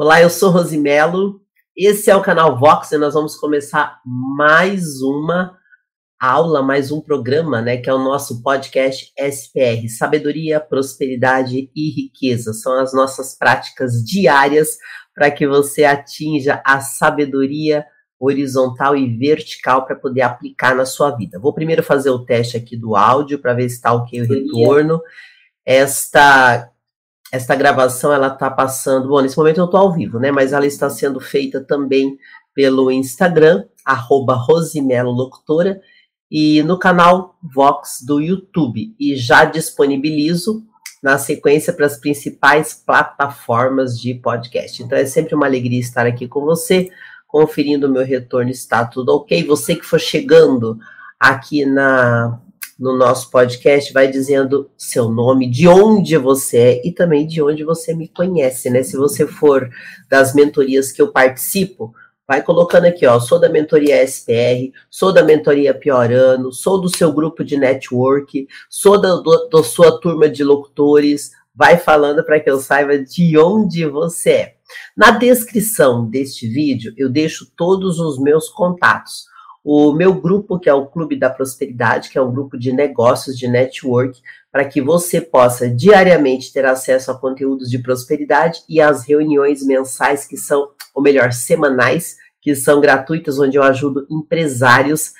Olá, eu sou Rosimelo. Esse é o canal Vox e nós vamos começar mais uma aula, mais um programa, né, que é o nosso podcast SPR, Sabedoria, Prosperidade e Riqueza. São as nossas práticas diárias para que você atinja a sabedoria horizontal e vertical para poder aplicar na sua vida. Vou primeiro fazer o teste aqui do áudio para ver se está ok o retorno. Esta esta gravação ela está passando. Bom, nesse momento eu estou ao vivo, né? Mas ela está sendo feita também pelo Instagram, arroba Rosimelo Locutora, e no canal Vox do YouTube. E já disponibilizo na sequência para as principais plataformas de podcast. Então é sempre uma alegria estar aqui com você, conferindo o meu retorno, está tudo ok. Você que for chegando aqui na no nosso podcast vai dizendo seu nome, de onde você é e também de onde você me conhece, né? Se você for das mentorias que eu participo, vai colocando aqui, ó, sou da mentoria SPR, sou da mentoria Piorano, sou do seu grupo de network, sou da, do, da sua turma de locutores, vai falando para que eu saiba de onde você é. Na descrição deste vídeo, eu deixo todos os meus contatos o meu grupo, que é o Clube da Prosperidade, que é um grupo de negócios, de network, para que você possa diariamente ter acesso a conteúdos de prosperidade e às reuniões mensais, que são, ou melhor, semanais, que são gratuitas, onde eu ajudo empresários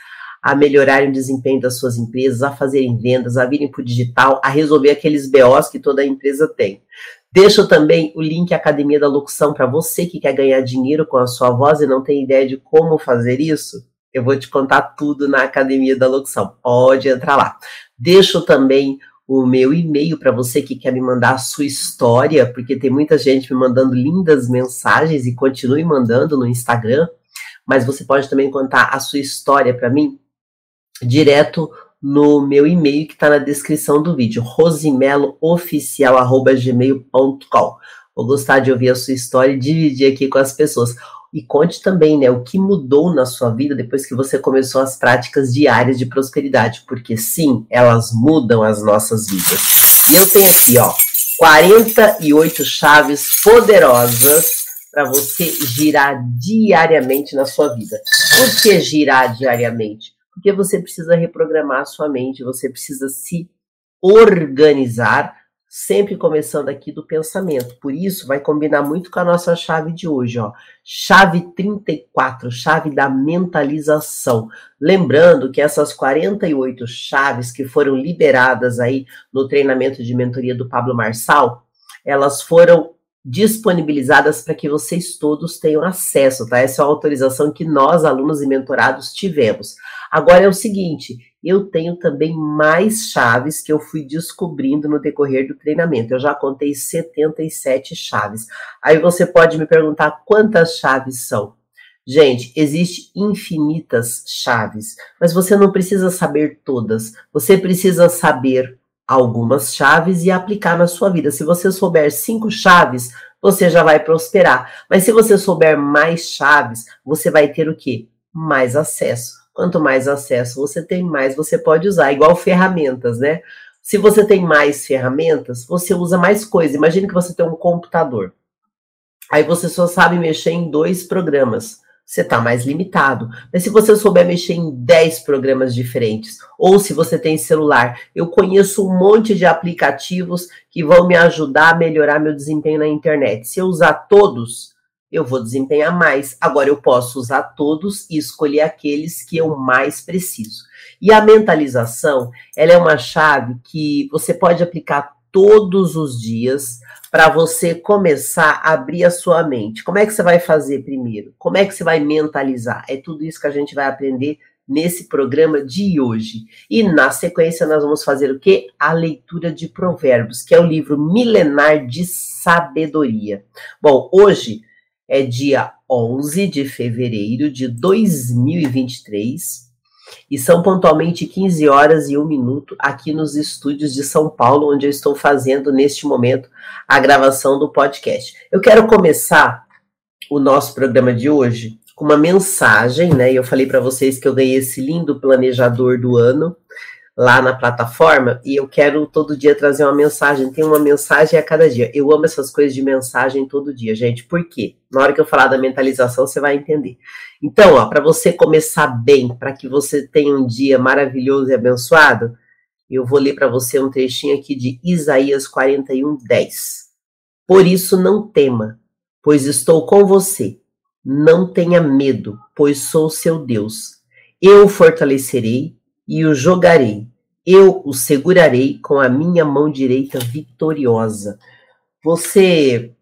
a melhorarem o desempenho das suas empresas, a fazerem vendas, a virem para o digital, a resolver aqueles BOs que toda empresa tem. Deixo também o link Academia da Locução para você que quer ganhar dinheiro com a sua voz e não tem ideia de como fazer isso. Eu vou te contar tudo na Academia da Locução. Pode entrar lá. Deixo também o meu e-mail para você que quer me mandar a sua história, porque tem muita gente me mandando lindas mensagens e continue mandando no Instagram, mas você pode também contar a sua história para mim direto no meu e-mail que está na descrição do vídeo, rosimelooficial.gmail.com. Vou gostar de ouvir a sua história e dividir aqui com as pessoas. E conte também, né, o que mudou na sua vida depois que você começou as práticas diárias de prosperidade, porque sim, elas mudam as nossas vidas. E eu tenho aqui, ó, 48 chaves poderosas para você girar diariamente na sua vida. Por que girar diariamente? Porque você precisa reprogramar a sua mente, você precisa se organizar sempre começando aqui do pensamento. Por isso, vai combinar muito com a nossa chave de hoje, ó. Chave 34, chave da mentalização. Lembrando que essas 48 chaves que foram liberadas aí no treinamento de mentoria do Pablo Marçal, elas foram disponibilizadas para que vocês todos tenham acesso, tá? Essa é a autorização que nós, alunos e mentorados, tivemos. Agora é o seguinte, eu tenho também mais chaves que eu fui descobrindo no decorrer do treinamento. Eu já contei 77 chaves. Aí você pode me perguntar quantas chaves são. Gente, existe infinitas chaves, mas você não precisa saber todas. Você precisa saber algumas chaves e aplicar na sua vida. Se você souber cinco chaves, você já vai prosperar. Mas se você souber mais chaves, você vai ter o quê? Mais acesso. Quanto mais acesso você tem, mais você pode usar, igual ferramentas, né? Se você tem mais ferramentas, você usa mais coisas. Imagine que você tem um computador. Aí você só sabe mexer em dois programas. Você está mais limitado. Mas se você souber mexer em 10 programas diferentes, ou se você tem celular, eu conheço um monte de aplicativos que vão me ajudar a melhorar meu desempenho na internet. Se eu usar todos, eu vou desempenhar mais. Agora eu posso usar todos e escolher aqueles que eu mais preciso. E a mentalização, ela é uma chave que você pode aplicar todos os dias para você começar a abrir a sua mente. Como é que você vai fazer primeiro? Como é que você vai mentalizar? É tudo isso que a gente vai aprender nesse programa de hoje. E na sequência nós vamos fazer o que? A leitura de Provérbios, que é o livro milenar de sabedoria. Bom, hoje é dia 11 de fevereiro de 2023 e são pontualmente 15 horas e 1 minuto aqui nos estúdios de São Paulo, onde eu estou fazendo neste momento a gravação do podcast. Eu quero começar o nosso programa de hoje com uma mensagem, né? Eu falei para vocês que eu ganhei esse lindo planejador do ano lá na plataforma e eu quero todo dia trazer uma mensagem. Tem uma mensagem a cada dia. Eu amo essas coisas de mensagem todo dia, gente. Por quê? Na hora que eu falar da mentalização, você vai entender. Então, ó, para você começar bem, para que você tenha um dia maravilhoso e abençoado, eu vou ler para você um trechinho aqui de Isaías 41, 10. Por isso não tema, pois estou com você. Não tenha medo, pois sou seu Deus. Eu o fortalecerei e o jogarei. Eu o segurarei com a minha mão direita vitoriosa. Você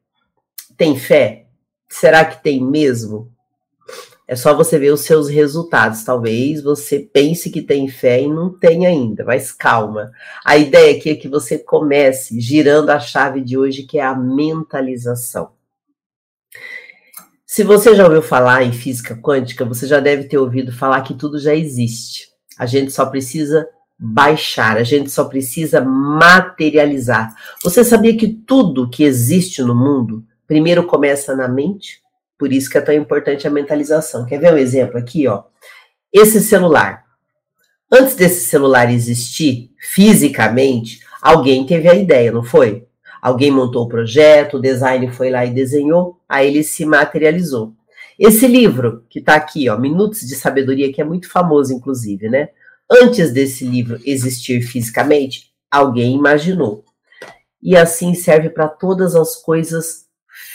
tem fé? Será que tem mesmo? É só você ver os seus resultados. Talvez você pense que tem fé e não tem ainda, mas calma. A ideia aqui é que você comece girando a chave de hoje, que é a mentalização. Se você já ouviu falar em física quântica, você já deve ter ouvido falar que tudo já existe. A gente só precisa baixar, a gente só precisa materializar. Você sabia que tudo que existe no mundo primeiro começa na mente? Por isso que é tão importante a mentalização. Quer ver um exemplo aqui, ó? Esse celular. Antes desse celular existir fisicamente, alguém teve a ideia, não foi? Alguém montou o projeto, o design foi lá e desenhou, aí ele se materializou. Esse livro que está aqui, ó, Minutos de Sabedoria, que é muito famoso, inclusive, né? Antes desse livro existir fisicamente, alguém imaginou. E assim serve para todas as coisas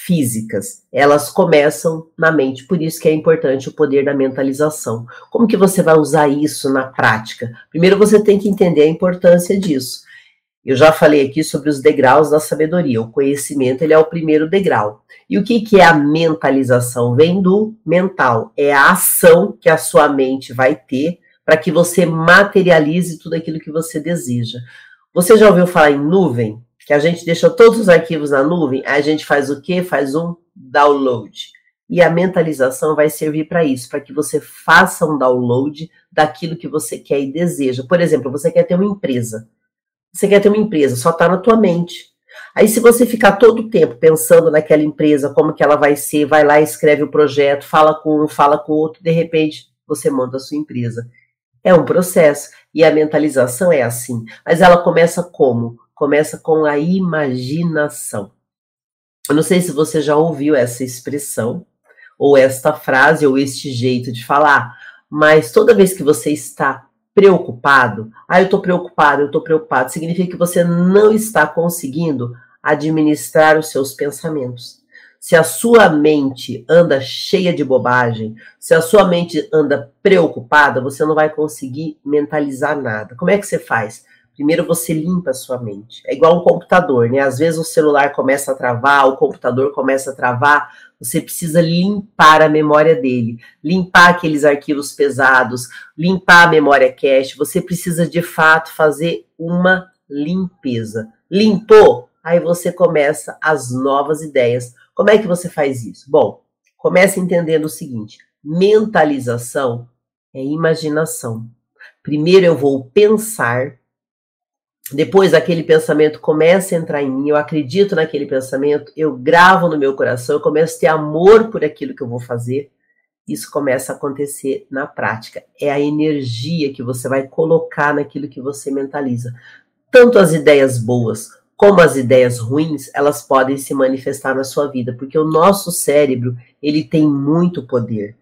físicas. Elas começam na mente, por isso que é importante o poder da mentalização. Como que você vai usar isso na prática? Primeiro você tem que entender a importância disso. Eu já falei aqui sobre os degraus da sabedoria. O conhecimento ele é o primeiro degrau. E o que, que é a mentalização? Vem do mental. É a ação que a sua mente vai ter para que você materialize tudo aquilo que você deseja. Você já ouviu falar em nuvem? Que a gente deixa todos os arquivos na nuvem, aí a gente faz o quê? Faz um download. E a mentalização vai servir para isso, para que você faça um download daquilo que você quer e deseja. Por exemplo, você quer ter uma empresa. Você quer ter uma empresa, só está na tua mente. Aí, se você ficar todo o tempo pensando naquela empresa, como que ela vai ser, vai lá, escreve o projeto, fala com um, fala com outro, de repente você monta a sua empresa. É um processo. E a mentalização é assim. Mas ela começa como? Começa com a imaginação. Eu não sei se você já ouviu essa expressão, ou esta frase, ou este jeito de falar, mas toda vez que você está preocupado, ah, eu estou preocupado, eu estou preocupado, significa que você não está conseguindo administrar os seus pensamentos. Se a sua mente anda cheia de bobagem, se a sua mente anda preocupada, você não vai conseguir mentalizar nada. Como é que você faz? Primeiro você limpa a sua mente. É igual um computador, né? Às vezes o celular começa a travar, o computador começa a travar, você precisa limpar a memória dele, limpar aqueles arquivos pesados, limpar a memória cache. Você precisa de fato fazer uma limpeza. Limpou? Aí você começa as novas ideias. Como é que você faz isso? Bom, comece entendendo o seguinte: mentalização é imaginação. Primeiro eu vou pensar depois aquele pensamento começa a entrar em mim, eu acredito naquele pensamento, eu gravo no meu coração, eu começo a ter amor por aquilo que eu vou fazer. Isso começa a acontecer na prática. É a energia que você vai colocar naquilo que você mentaliza. Tanto as ideias boas como as ideias ruins, elas podem se manifestar na sua vida, porque o nosso cérebro, ele tem muito poder.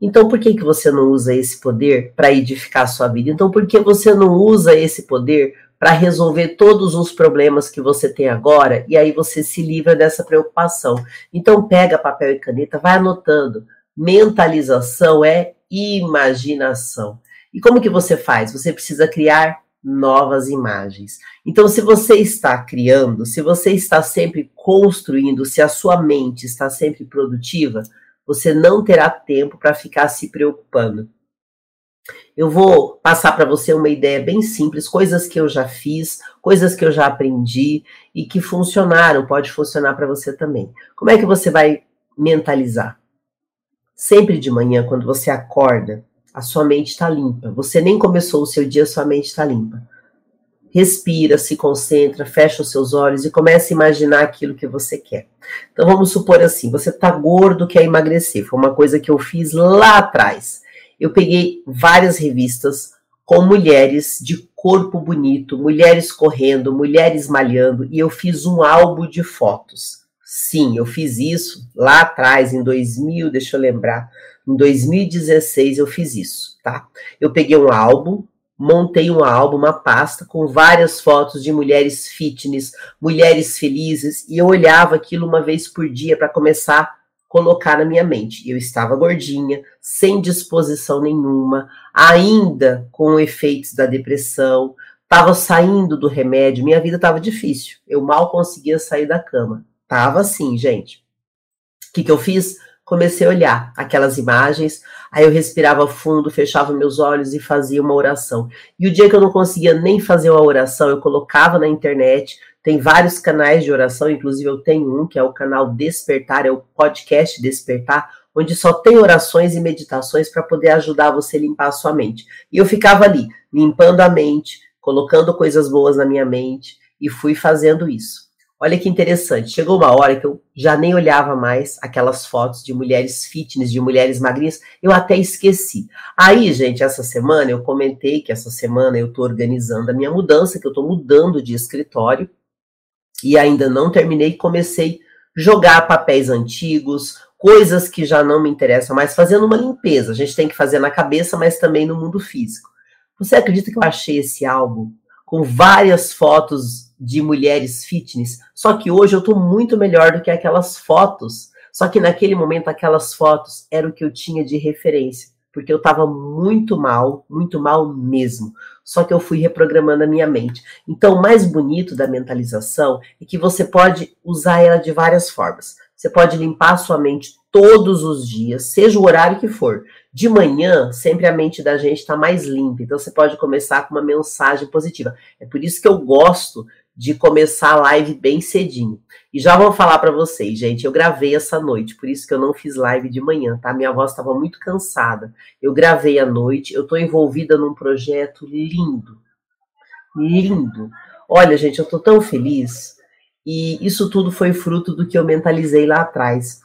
Então, por que, que você não usa esse poder para edificar a sua vida? Então, por que você não usa esse poder para resolver todos os problemas que você tem agora e aí você se livra dessa preocupação. Então pega papel e caneta, vai anotando. Mentalização é imaginação. E como que você faz? Você precisa criar novas imagens. Então, se você está criando, se você está sempre construindo, se a sua mente está sempre produtiva, você não terá tempo para ficar se preocupando. Eu vou passar para você uma ideia bem simples, coisas que eu já fiz, coisas que eu já aprendi e que funcionaram, pode funcionar para você também. Como é que você vai mentalizar? Sempre de manhã, quando você acorda, a sua mente está limpa. Você nem começou o seu dia, sua mente está limpa. Respira, se concentra, fecha os seus olhos e comece a imaginar aquilo que você quer. Então vamos supor assim: você está gordo, quer emagrecer. Foi uma coisa que eu fiz lá atrás eu peguei várias revistas, com mulheres de corpo bonito, mulheres correndo, mulheres malhando, e eu fiz um álbum de fotos. Sim, eu fiz isso lá atrás, em 2000, deixa eu lembrar, em 2016 eu fiz isso, tá? Eu peguei um álbum, montei um álbum, uma pasta com várias fotos de mulheres fitness, mulheres felizes, e eu olhava aquilo uma vez por dia para começar colocar na minha mente. Eu estava gordinha, sem disposição nenhuma, ainda com efeitos da depressão, estava saindo do remédio, minha vida estava difícil. Eu mal conseguia sair da cama. Tava assim, gente. O que, que eu fiz? Comecei a olhar aquelas imagens, aí eu respirava fundo, fechava meus olhos e fazia uma oração. E o dia que eu não conseguia nem fazer uma oração, eu colocava na internet, tem vários canais de oração, inclusive eu tenho um que é o canal Despertar, é o podcast Despertar, onde só tem orações e meditações para poder ajudar você a limpar a sua mente. E eu ficava ali, limpando a mente, colocando coisas boas na minha mente e fui fazendo isso. Olha que interessante, chegou uma hora que eu já nem olhava mais aquelas fotos de mulheres fitness, de mulheres magrinhas, eu até esqueci. Aí, gente, essa semana eu comentei que essa semana eu tô organizando a minha mudança, que eu tô mudando de escritório, e ainda não terminei, comecei a jogar papéis antigos, coisas que já não me interessam mais, fazendo uma limpeza. A gente tem que fazer na cabeça, mas também no mundo físico. Você acredita que eu achei esse álbum com várias fotos de mulheres fitness? Só que hoje eu estou muito melhor do que aquelas fotos. Só que naquele momento aquelas fotos eram o que eu tinha de referência porque eu estava muito mal, muito mal mesmo. Só que eu fui reprogramando a minha mente. Então, o mais bonito da mentalização é que você pode usar ela de várias formas. Você pode limpar a sua mente todos os dias, seja o horário que for. De manhã, sempre a mente da gente está mais limpa. Então, você pode começar com uma mensagem positiva. É por isso que eu gosto de começar a live bem cedinho. E já vou falar para vocês, gente, eu gravei essa noite, por isso que eu não fiz live de manhã, tá? Minha voz estava muito cansada. Eu gravei à noite, eu estou envolvida num projeto lindo. Lindo. Olha, gente, eu estou tão feliz. E isso tudo foi fruto do que eu mentalizei lá atrás.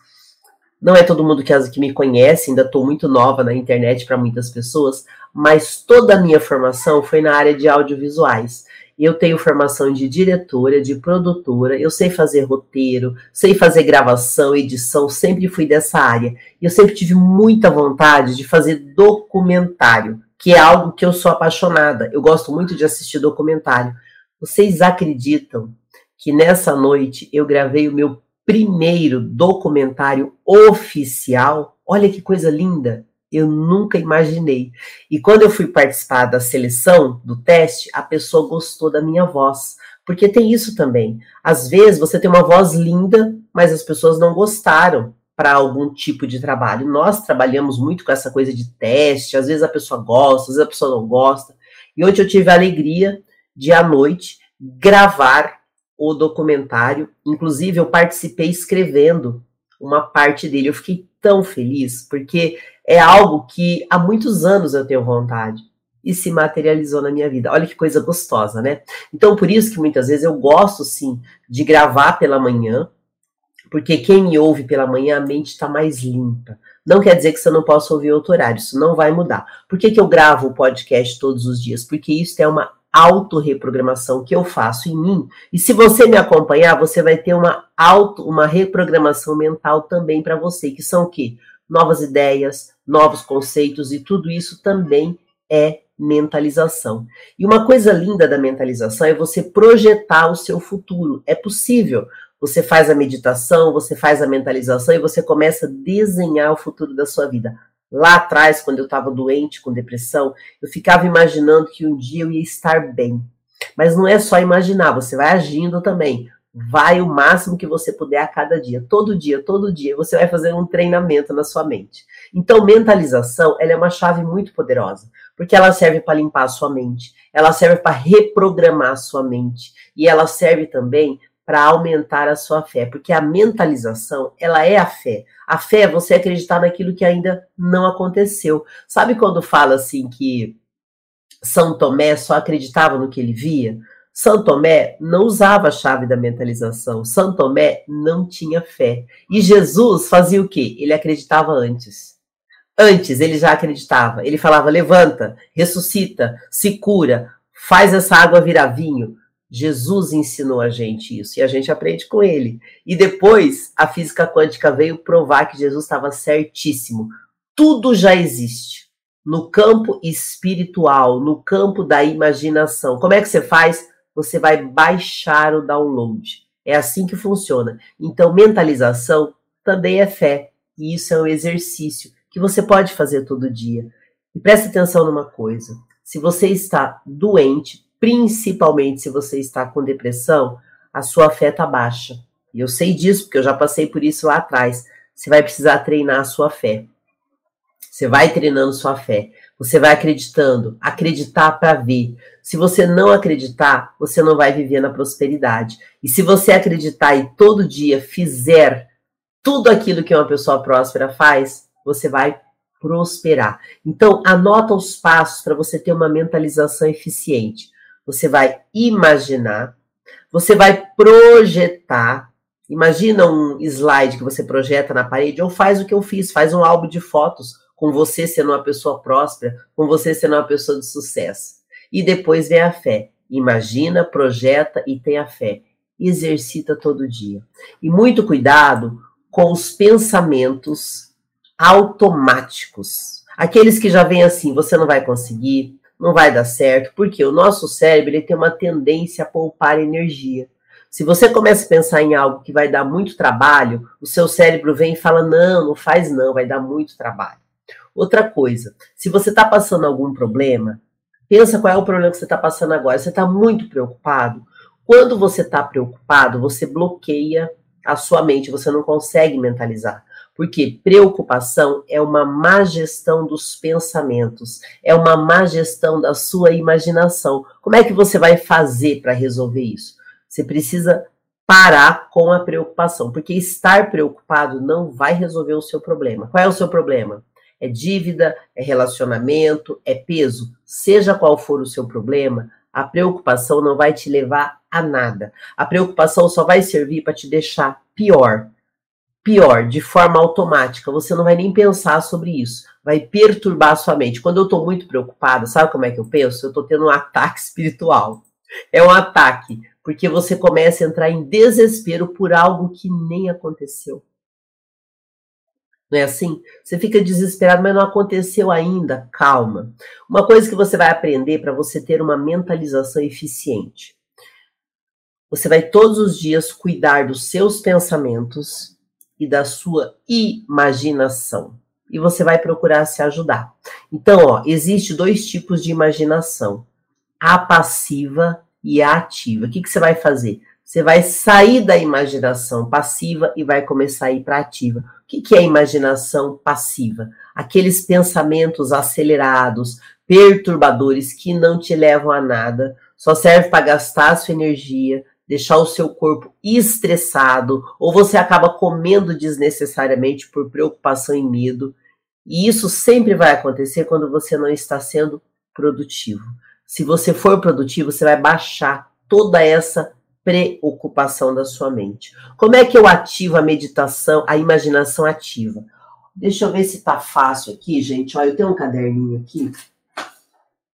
Não é todo mundo que me conhece, ainda estou muito nova na internet para muitas pessoas, mas toda a minha formação foi na área de audiovisuais. Eu tenho formação de diretora, de produtora, eu sei fazer roteiro, sei fazer gravação, edição, sempre fui dessa área. E eu sempre tive muita vontade de fazer documentário, que é algo que eu sou apaixonada. Eu gosto muito de assistir documentário. Vocês acreditam que nessa noite eu gravei o meu primeiro documentário oficial? Olha que coisa linda! Eu nunca imaginei. E quando eu fui participar da seleção, do teste, a pessoa gostou da minha voz. Porque tem isso também. Às vezes você tem uma voz linda, mas as pessoas não gostaram para algum tipo de trabalho. Nós trabalhamos muito com essa coisa de teste, às vezes a pessoa gosta, às vezes a pessoa não gosta. E ontem eu tive a alegria de, à noite, gravar o documentário. Inclusive, eu participei escrevendo uma parte dele. Eu fiquei tão feliz, porque é algo que há muitos anos eu tenho vontade e se materializou na minha vida. Olha que coisa gostosa, né? Então, por isso que muitas vezes eu gosto, sim, de gravar pela manhã, porque quem me ouve pela manhã, a mente está mais limpa. Não quer dizer que você não possa ouvir outro horário, isso não vai mudar. Por que, que eu gravo o podcast todos os dias? Porque isso é uma autorreprogramação que eu faço em mim. E se você me acompanhar, você vai ter uma auto, uma reprogramação mental também para você, que são o quê? Novas ideias, novos conceitos e tudo isso também é mentalização. E uma coisa linda da mentalização é você projetar o seu futuro. É possível. Você faz a meditação, você faz a mentalização e você começa a desenhar o futuro da sua vida. Lá atrás, quando eu estava doente com depressão, eu ficava imaginando que um dia eu ia estar bem. Mas não é só imaginar, você vai agindo também. Vai o máximo que você puder a cada dia, todo dia, todo dia, você vai fazer um treinamento na sua mente. Então, mentalização, ela é uma chave muito poderosa, porque ela serve para limpar a sua mente, ela serve para reprogramar a sua mente, e ela serve também para aumentar a sua fé, porque a mentalização, ela é a fé. A fé é você acreditar naquilo que ainda não aconteceu. Sabe quando fala assim que São Tomé só acreditava no que ele via? São Tomé não usava a chave da mentalização. São Tomé não tinha fé. E Jesus fazia o quê? Ele acreditava antes. Antes ele já acreditava. Ele falava: levanta, ressuscita, se cura, faz essa água virar vinho. Jesus ensinou a gente isso e a gente aprende com ele. E depois a física quântica veio provar que Jesus estava certíssimo. Tudo já existe no campo espiritual, no campo da imaginação. Como é que você faz? Você vai baixar o download. É assim que funciona. Então, mentalização também é fé. E isso é um exercício que você pode fazer todo dia. E preste atenção numa coisa: se você está doente, principalmente se você está com depressão, a sua fé está baixa. E eu sei disso, porque eu já passei por isso lá atrás. Você vai precisar treinar a sua fé. Você vai treinando sua fé. Você vai acreditando, acreditar para ver. Se você não acreditar, você não vai viver na prosperidade. E se você acreditar e todo dia fizer tudo aquilo que uma pessoa próspera faz, você vai prosperar. Então, anota os passos para você ter uma mentalização eficiente. Você vai imaginar, você vai projetar. Imagina um slide que você projeta na parede, ou faz o que eu fiz, faz um álbum de fotos com você sendo uma pessoa próspera, com você sendo uma pessoa de sucesso. E depois vem a fé. Imagina, projeta e tenha fé. Exercita todo dia. E muito cuidado com os pensamentos automáticos. Aqueles que já vêm assim, você não vai conseguir, não vai dar certo, porque o nosso cérebro ele tem uma tendência a poupar energia. Se você começa a pensar em algo que vai dar muito trabalho, o seu cérebro vem e fala: não, não faz não, vai dar muito trabalho. Outra coisa, se você está passando algum problema, pensa qual é o problema que você está passando agora. Você está muito preocupado. Quando você está preocupado, você bloqueia a sua mente, você não consegue mentalizar. Porque preocupação é uma má gestão dos pensamentos, é uma má gestão da sua imaginação. Como é que você vai fazer para resolver isso? Você precisa parar com a preocupação, porque estar preocupado não vai resolver o seu problema. Qual é o seu problema? É dívida, é relacionamento, é peso. Seja qual for o seu problema, a preocupação não vai te levar a nada. A preocupação só vai servir para te deixar pior pior, de forma automática, você não vai nem pensar sobre isso, vai perturbar a sua mente. Quando eu estou muito preocupada, sabe como é que eu penso? Eu estou tendo um ataque espiritual. É um ataque, porque você começa a entrar em desespero por algo que nem aconteceu. Não é assim? Você fica desesperado, mas não aconteceu ainda. Calma. Uma coisa que você vai aprender para você ter uma mentalização eficiente. Você vai todos os dias cuidar dos seus pensamentos e da sua imaginação. E você vai procurar se ajudar. Então, ó, existe dois tipos de imaginação: a passiva e a ativa. O que, que você vai fazer? Você vai sair da imaginação passiva e vai começar a ir para ativa. O que, que é imaginação passiva? Aqueles pensamentos acelerados, perturbadores que não te levam a nada, só serve para gastar a sua energia, deixar o seu corpo estressado, ou você acaba comendo desnecessariamente por preocupação e medo. E isso sempre vai acontecer quando você não está sendo produtivo. Se você for produtivo, você vai baixar toda essa preocupação da sua mente. Como é que eu ativo a meditação, a imaginação ativa? Deixa eu ver se tá fácil aqui, gente. Olha, eu tenho um caderninho aqui.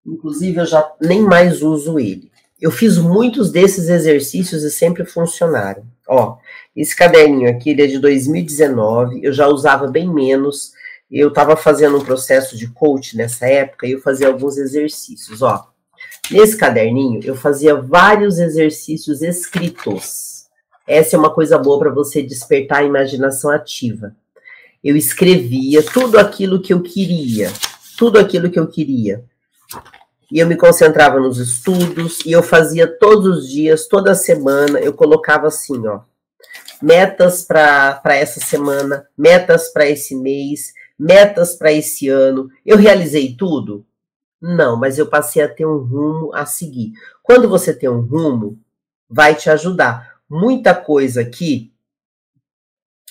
Inclusive, eu já nem mais uso ele. Eu fiz muitos desses exercícios e sempre funcionaram. Ó, esse caderninho aqui, ele é de 2019, eu já usava bem menos. Eu estava fazendo um processo de coach nessa época e eu fazia alguns exercícios, ó. Nesse caderninho, eu fazia vários exercícios escritos. Essa é uma coisa boa para você despertar a imaginação ativa. Eu escrevia tudo aquilo que eu queria, tudo aquilo que eu queria e eu me concentrava nos estudos e eu fazia todos os dias, toda semana, eu colocava assim, ó, metas para essa semana, metas para esse mês, metas para esse ano. Eu realizei tudo? Não, mas eu passei a ter um rumo a seguir. Quando você tem um rumo, vai te ajudar. Muita coisa aqui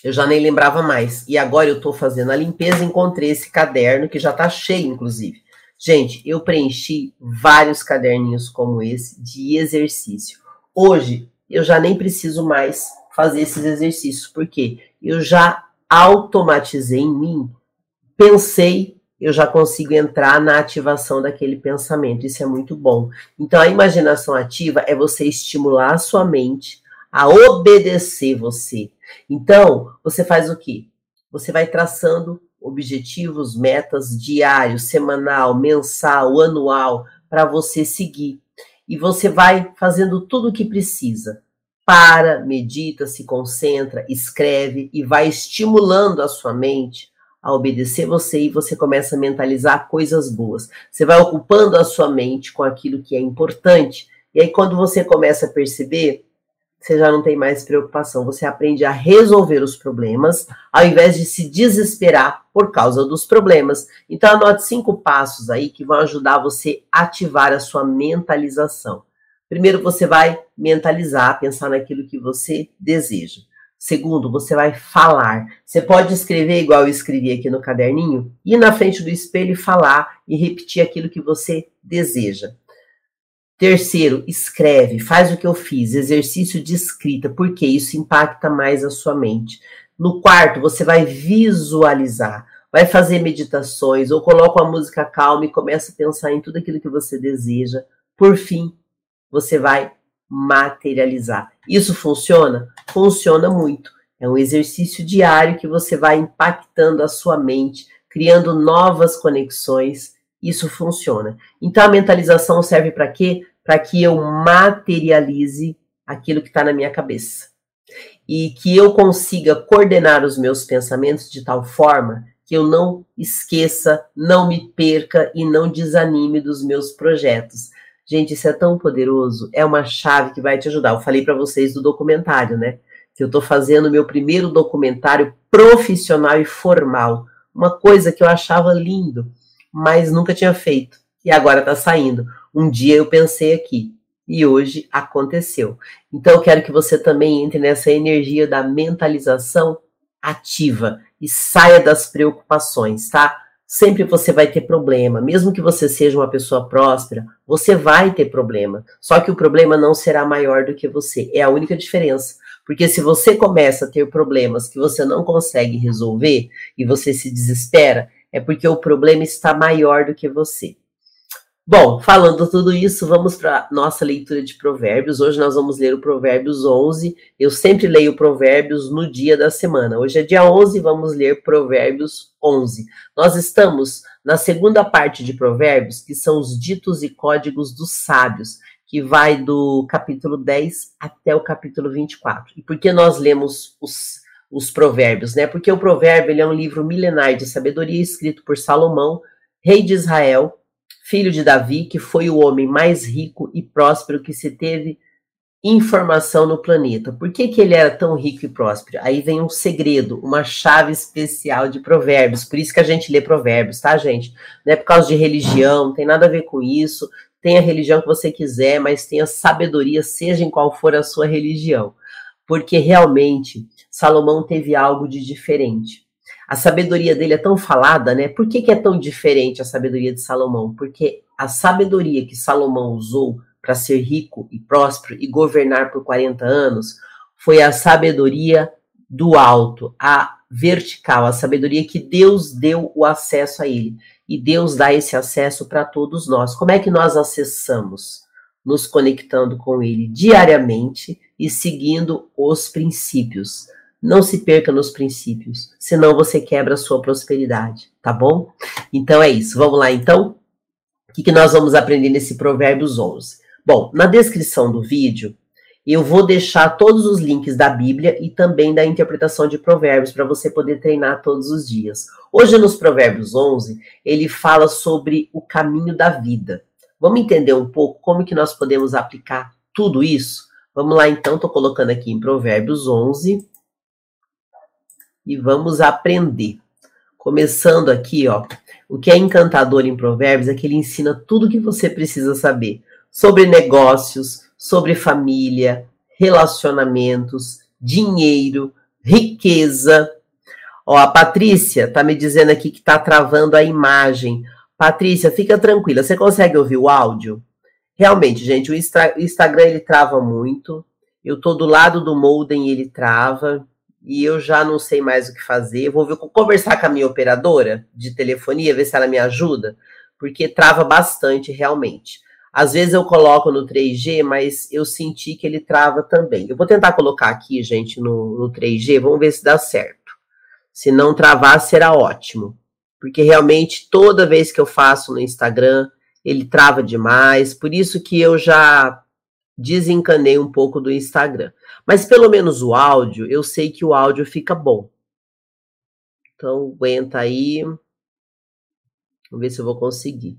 eu já nem lembrava mais. E agora eu estou fazendo a limpeza, encontrei esse caderno que já está cheio, inclusive. Gente, eu preenchi vários caderninhos como esse de exercício. Hoje, eu já nem preciso mais fazer esses exercícios, porque eu já automatizei em mim pensei, eu já consigo entrar na ativação daquele pensamento. Isso é muito bom. Então, a imaginação ativa é você estimular a sua mente a obedecer você. Então, você faz o quê? Você vai traçando objetivos, metas diários, semanal, mensal, anual, para você seguir. E você vai fazendo tudo o que precisa. Para, medita, se concentra, escreve e vai estimulando a sua mente a obedecer você e você começa a mentalizar coisas boas. Você vai ocupando a sua mente com aquilo que é importante. E aí, quando você começa a perceber, você já não tem mais preocupação. Você aprende a resolver os problemas, ao invés de se desesperar por causa dos problemas. Então, anote cinco passos aí que vão ajudar você a ativar a sua mentalização. Primeiro, você vai mentalizar, pensar naquilo que você deseja. Segundo, você vai falar. Você pode escrever igual eu escrevi aqui no caderninho, ir na frente do espelho e falar e repetir aquilo que você deseja. Terceiro, escreve, faz o que eu fiz, exercício de escrita, porque isso impacta mais a sua mente. No quarto, você vai visualizar, vai fazer meditações ou coloca uma música calma e começa a pensar em tudo aquilo que você deseja. Por fim, você vai materializar. Isso funciona? Funciona muito. É um exercício diário que você vai impactando a sua mente, criando novas conexões. Isso funciona. Então a mentalização serve para quê? Para que eu materialize aquilo que está na minha cabeça. E que eu consiga coordenar os meus pensamentos de tal forma que eu não esqueça, não me perca e não desanime dos meus projetos. Gente, isso é tão poderoso, é uma chave que vai te ajudar. Eu falei para vocês do documentário, né? Que eu estou fazendo meu primeiro documentário profissional e formal. Uma coisa que eu achava lindo, mas nunca tinha feito. E agora está saindo. Um dia eu pensei aqui, e hoje aconteceu. Então eu quero que você também entre nessa energia da mentalização ativa e saia das preocupações, tá? sempre você vai ter problema. Mesmo que você seja uma pessoa próspera, você vai ter problema. Só que o problema não será maior do que você. É a única diferença. Porque se você começa a ter problemas que você não consegue resolver e você se desespera, é porque o problema está maior do que você. Bom, falando tudo isso, vamos para nossa leitura de Provérbios. Hoje nós vamos ler o Provérbios 11. Eu sempre leio Provérbios no dia da semana. Hoje é dia 11, vamos ler Provérbios 11. Nós estamos na segunda parte de Provérbios, que são os ditos e códigos dos sábios, que vai do capítulo 10 até o capítulo 24. E por que nós lemos os, os Provérbios, né? Porque o Provérbio ele é um livro milenar de sabedoria escrito por Salomão, rei de Israel filho de Davi, que foi o homem mais rico e próspero que se teve informação no planeta. Por que, que ele era tão rico e próspero? Aí vem um segredo, uma chave especial de provérbios. Por isso que a gente lê provérbios, tá, gente? Não é por causa de religião, não tem nada a ver com isso. Tem a religião que você quiser, mas tenha sabedoria, seja em qual for a sua religião. Porque realmente Salomão teve algo de diferente a sabedoria dele é tão falada, né? Por que, que é tão diferente a sabedoria de Salomão? Porque a sabedoria que Salomão usou para ser rico e próspero e governar por 40 anos foi a sabedoria do alto, a vertical, a sabedoria que Deus deu o acesso a ele. E Deus dá esse acesso para todos nós. Como é que nós acessamos? Nos conectando com ele diariamente e seguindo os princípios. Não se perca nos princípios, senão você quebra a sua prosperidade, tá bom? Então é isso. Vamos lá então? O que, que nós vamos aprender nesse Provérbios 11? Bom, na descrição do vídeo, eu vou deixar todos os links da Bíblia e também da interpretação de Provérbios para você poder treinar todos os dias. Hoje, nos Provérbios 11, ele fala sobre o caminho da vida. Vamos entender um pouco como que nós podemos aplicar tudo isso? Vamos lá então, estou colocando aqui em Provérbios 11, e vamos aprender. Começando aqui, ó, o que é encantador em Provérbios é que ele ensina tudo o que você precisa saber sobre negócios, sobre família, relacionamentos, dinheiro, riqueza. Ó, a Patrícia tá me dizendo aqui que tá travando a imagem. Patrícia, fica tranquila, você consegue ouvir o áudio? Realmente, gente, o Instagram ele trava muito. Eu tô do lado do modem e ele trava. e eu já não sei mais o que fazer. Vou ver, conversar com a minha operadora de telefonia, ver se ela me ajuda, porque trava bastante realmente. Às vezes eu coloco no 3G, mas eu senti que ele trava também. Eu vou tentar colocar aqui, gente, no, no 3G, vamos ver se dá certo. Se não travar, será ótimo. Porque realmente toda vez que eu faço no Instagram, ele trava demais. Por isso que eu já desencanei um pouco do Instagram. Mas pelo menos o áudio, eu sei que o áudio fica bom. Então, aguenta aí. Vamos ver se eu vou conseguir.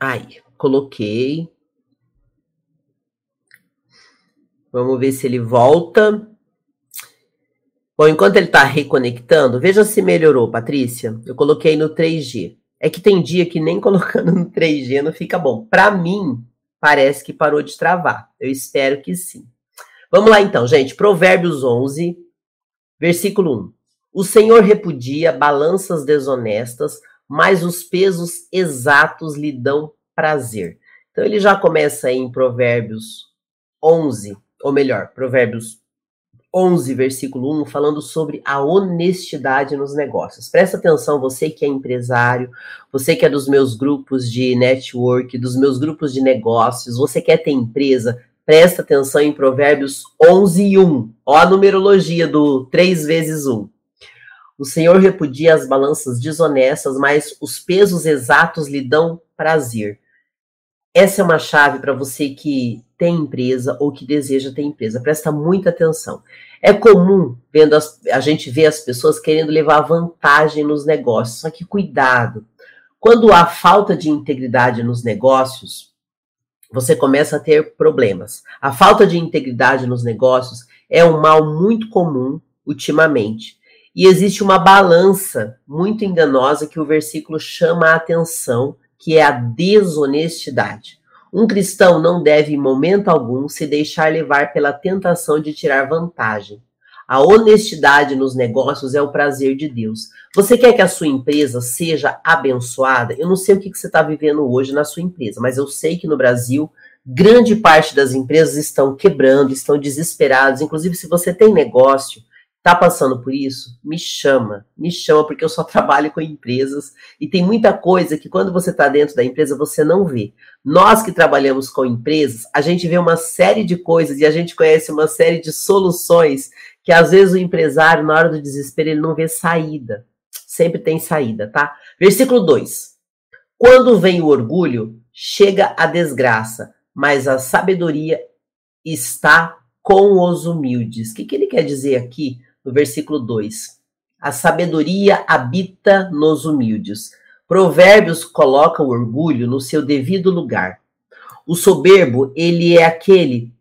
Aí, coloquei. Vamos ver se ele volta. Bom, enquanto ele está reconectando, veja se melhorou, Patrícia. Eu coloquei no 3G. É que tem dia que nem colocando no 3G não fica bom. Para mim, parece que parou de travar. Eu espero que sim. Vamos lá então, gente. Provérbios 11, versículo 1. O Senhor repudia balanças desonestas, mas os pesos exatos lhe dão prazer. Então ele já começa em Provérbios 11, ou melhor, Provérbios 11, versículo 1, falando sobre a honestidade nos negócios. Presta atenção, você que é empresário, você que é dos meus grupos de network, dos meus grupos de negócios, você quer ter empresa, presta atenção em Provérbios 11 e 1. Ó a numerologia do 3 vezes 1. O Senhor repudia as balanças desonestas, mas os pesos exatos lhe dão prazer. Essa é uma chave para você que tem empresa ou que deseja ter empresa. Presta muita atenção. É comum vendo as, a gente ver as pessoas querendo levar vantagem nos negócios. Só que cuidado. Quando há falta de integridade nos negócios, você começa a ter problemas. A falta de integridade nos negócios é um mal muito comum ultimamente. E existe uma balança muito enganosa que o versículo chama a atenção que é a desonestidade. Um cristão não deve, em momento algum, se deixar levar pela tentação de tirar vantagem. A honestidade nos negócios é o prazer de Deus. Você quer que a sua empresa seja abençoada? Eu não sei o que você está vivendo hoje na sua empresa, mas eu sei que no Brasil, grande parte das empresas estão quebrando, estão desesperadas. Inclusive, se você tem negócio, Tá passando por isso? Me chama, me chama, porque eu só trabalho com empresas e tem muita coisa que quando você está dentro da empresa você não vê. Nós que trabalhamos com empresas, a gente vê uma série de coisas e a gente conhece uma série de soluções que às vezes o empresário, na hora do desespero, ele não vê saída. Sempre tem saída, tá? Versículo 2. Quando vem o orgulho, chega a desgraça, mas a sabedoria está com os humildes. O que, que ele quer dizer aqui? No versículo 2. A sabedoria habita nos humildes. Provérbios coloca o orgulho no seu devido lugar. O soberbo, ele é aquele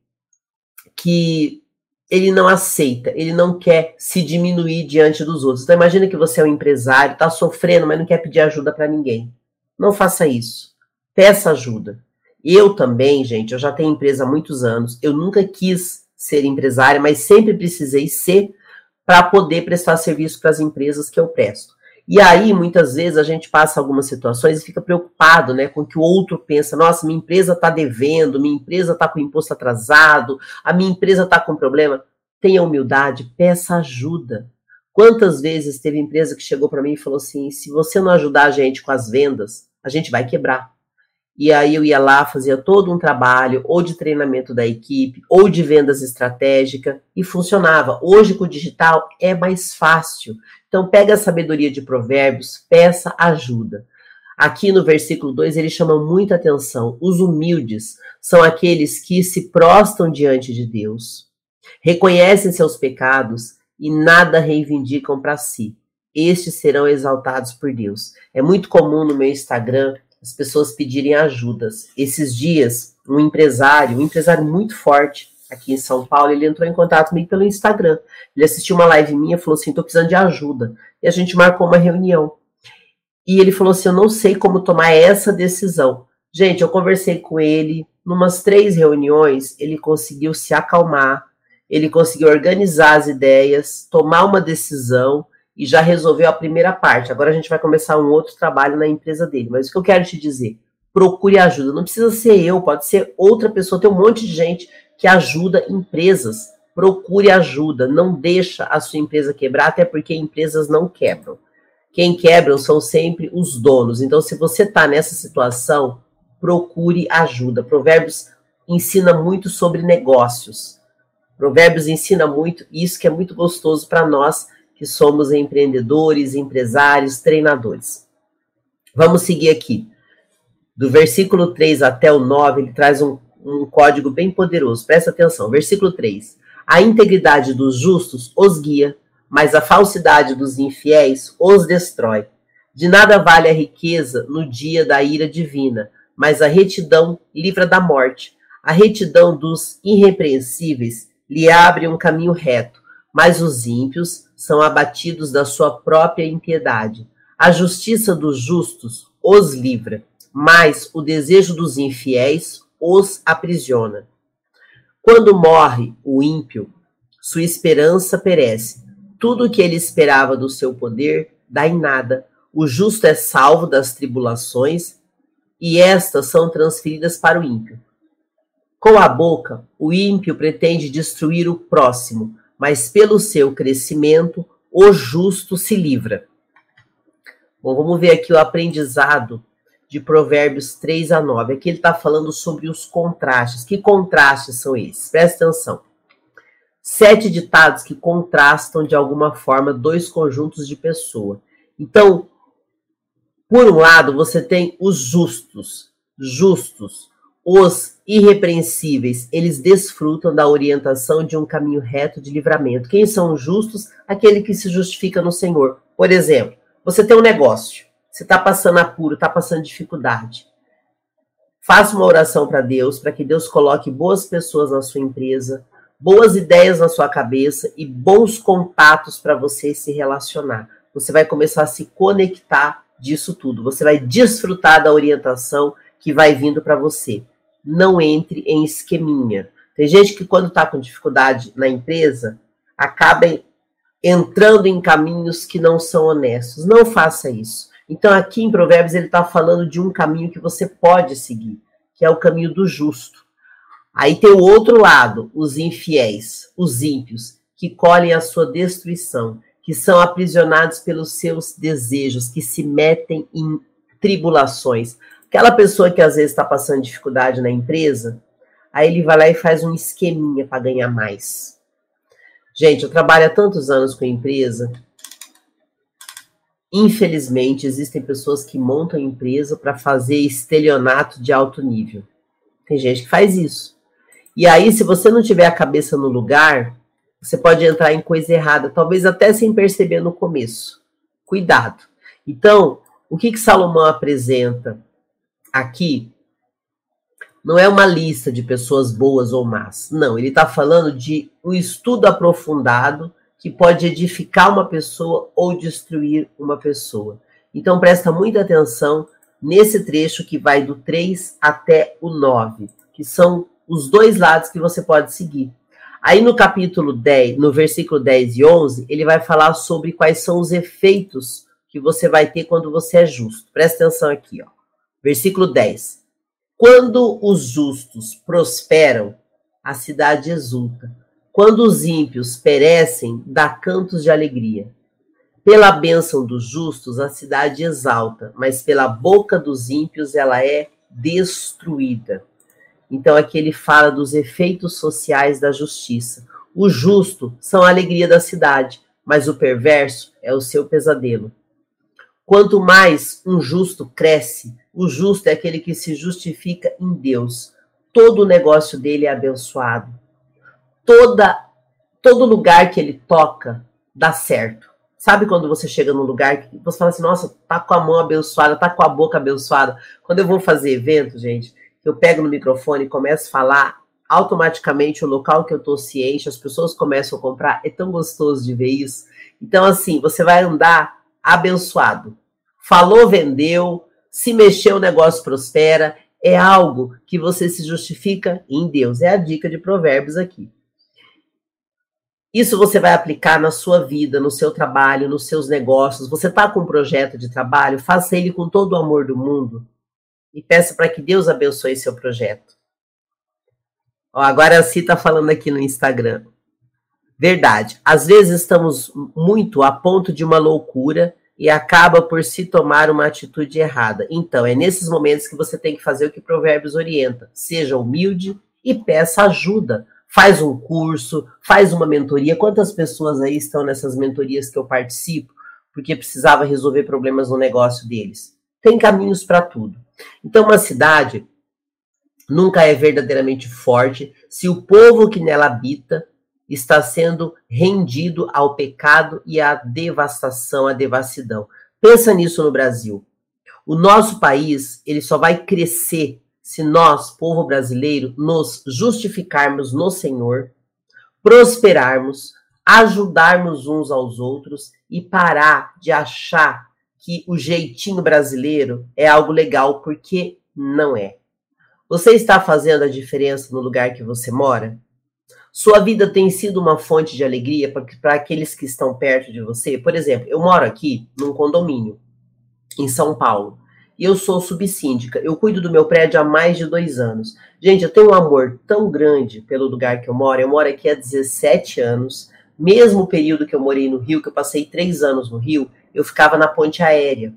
que ele não aceita, ele não quer se diminuir diante dos outros. Então imagina que você é um empresário, está sofrendo, mas não quer pedir ajuda para ninguém. Não faça isso. Peça ajuda. Eu também, gente, eu já tenho empresa há muitos anos. Eu nunca quis ser empresária, mas sempre precisei ser para poder prestar serviço para as empresas que eu presto. E aí, muitas vezes, a gente passa algumas situações e fica preocupado né, com o que o outro pensa. Nossa, minha empresa está devendo, minha empresa está com imposto atrasado, a minha empresa está com problema. Tenha humildade, peça ajuda. Quantas vezes teve empresa que chegou para mim e falou assim: se você não ajudar a gente com as vendas, a gente vai quebrar. E aí eu ia lá, fazia todo um trabalho, ou de treinamento da equipe, ou de vendas estratégica, e funcionava. Hoje, com o digital, é mais fácil. Então, pega a sabedoria de provérbios, peça ajuda. Aqui no versículo 2, ele chama muita atenção. Os humildes são aqueles que se prostam diante de Deus, reconhecem seus pecados e nada reivindicam para si. Estes serão exaltados por Deus. É muito comum no meu Instagram as pessoas pedirem ajudas. Esses dias, um empresário, um empresário muito forte aqui em São Paulo, ele entrou em contato comigo pelo Instagram. Ele assistiu uma live minha, falou assim: "Tô precisando de ajuda". E a gente marcou uma reunião. E ele falou assim: "Eu não sei como tomar essa decisão". Gente, eu conversei com ele, numas três reuniões, ele conseguiu se acalmar, ele conseguiu organizar as ideias, tomar uma decisão e já resolveu a primeira parte. Agora a gente vai começar um outro trabalho na empresa dele. Mas o que eu quero te dizer? Procure ajuda. Não precisa ser eu, pode ser outra pessoa. Tem um monte de gente que ajuda empresas. Procure ajuda, não deixa a sua empresa quebrar, até porque empresas não quebram. Quem quebram são sempre os donos. Então, se você está nessa situação, procure ajuda. Provérbios ensina muito sobre negócios. Provérbios ensina muito, isso que é muito gostoso para nós que somos empreendedores, empresários, treinadores. Vamos seguir aqui. Do versículo 3 até o 9, ele traz um, um código bem poderoso. Presta atenção. Versículo 3. A integridade dos justos os guia, mas a falsidade dos infiéis os destrói. De nada vale a riqueza no dia da ira divina, mas a retidão livra da morte. A retidão dos irrepreensíveis lhe abre um caminho reto, mas os ímpios são abatidos da sua própria impiedade. A justiça dos justos os livra, mas o desejo dos infiéis os aprisiona. Quando morre o ímpio, sua esperança perece. Tudo o que ele esperava do seu poder dá em nada. O justo é salvo das tribulações e estas são transferidas para o ímpio. Com a boca, o ímpio pretende destruir o próximo, mas pelo seu crescimento, o justo se livra. Bom, vamos ver aqui o aprendizado de Provérbios 3 a 9. Aqui ele está falando sobre os contrastes. Que contrastes são esses? Presta atenção. Sete ditados que contrastam de alguma forma dois conjuntos de pessoa. Então, por um lado, você tem os justos, justos, os irrepreensíveis, eles desfrutam da orientação de um caminho reto de livramento. Quem são os justos? Aquele que se justifica no Senhor. Por exemplo, você tem um negócio, você está passando apuro, está passando dificuldade. Faça uma oração para Deus, para que Deus coloque boas pessoas na sua empresa, boas ideias na sua cabeça e bons contatos para você se relacionar. Você vai começar a se conectar disso tudo. Você vai desfrutar da orientação que vai vindo para você não entre em esqueminha. Tem gente que, quando está com dificuldade na empresa, acaba entrando em caminhos que não são honestos. Não faça isso. Então, aqui em Provérbios, ele está falando de um caminho que você pode seguir, que é o caminho do justo. Aí tem o outro lado, os infiéis, os ímpios, que colhem a sua destruição, que são aprisionados pelos seus desejos, que se metem em tribulações. Aquela pessoa que às vezes está passando dificuldade na empresa, aí ele vai lá e faz um esqueminha para ganhar mais. Gente, eu trabalho há tantos anos com empresa. Infelizmente, existem pessoas que montam empresa para fazer estelionato de alto nível. Tem gente que faz isso. E aí, se você não tiver a cabeça no lugar, você pode entrar em coisa errada, talvez até sem perceber no começo. Cuidado. Então, o que, que Salomão apresenta? Aqui não é uma lista de pessoas boas ou más. Não, ele está falando de um estudo aprofundado que pode edificar uma pessoa ou destruir uma pessoa. Então presta muita atenção nesse trecho que vai do 3 até o 9, que são os dois lados que você pode seguir. Aí no capítulo 10, no versículo 10 e 11, ele vai falar sobre quais são os efeitos que você vai ter quando você é justo. Presta atenção aqui, ó. Versículo 10. Quando os justos prosperam, a cidade exulta. Quando os ímpios perecem, dá cantos de alegria. Pela bênção dos justos, a cidade exalta, mas pela boca dos ímpios ela é destruída. Então aqui ele fala dos efeitos sociais da justiça. O justo são a alegria da cidade, mas o perverso é o seu pesadelo. Quanto mais um justo cresce, o justo é aquele que se justifica em Deus. Todo o negócio dele é abençoado. Toda todo lugar que ele toca dá certo. Sabe quando você chega num lugar que você fala assim, nossa, tá com a mão abençoada, tá com a boca abençoada. Quando eu vou fazer evento, gente, eu pego no microfone e começo a falar, automaticamente o local que eu tô se enche, as pessoas começam a comprar. É tão gostoso de ver isso. Então, assim, você vai andar abençoado. Falou, vendeu, se mexer, o negócio prospera. É algo que você se justifica em Deus. É a dica de Provérbios aqui. Isso você vai aplicar na sua vida, no seu trabalho, nos seus negócios. Você está com um projeto de trabalho, faça ele com todo o amor do mundo e peça para que Deus abençoe seu projeto. Ó, agora a Si tá falando aqui no Instagram. Verdade. Às vezes estamos muito a ponto de uma loucura e acaba por se tomar uma atitude errada. Então, é nesses momentos que você tem que fazer o que Provérbios orienta. Seja humilde e peça ajuda. Faz um curso, faz uma mentoria. Quantas pessoas aí estão nessas mentorias que eu participo? Porque precisava resolver problemas no negócio deles. Tem caminhos para tudo. Então, uma cidade nunca é verdadeiramente forte se o povo que nela habita está sendo rendido ao pecado e à devastação, à devassidão. Pensa nisso no Brasil. O nosso país, ele só vai crescer se nós, povo brasileiro, nos justificarmos no Senhor, prosperarmos, ajudarmos uns aos outros e parar de achar que o jeitinho brasileiro é algo legal, porque não é. Você está fazendo a diferença no lugar que você mora? Sua vida tem sido uma fonte de alegria para aqueles que estão perto de você? Por exemplo, eu moro aqui num condomínio em São Paulo e eu sou subsíndica. Eu cuido do meu prédio há mais de dois anos. Gente, eu tenho um amor tão grande pelo lugar que eu moro. Eu moro aqui há 17 anos. Mesmo período que eu morei no Rio, que eu passei três anos no Rio, eu ficava na ponte aérea.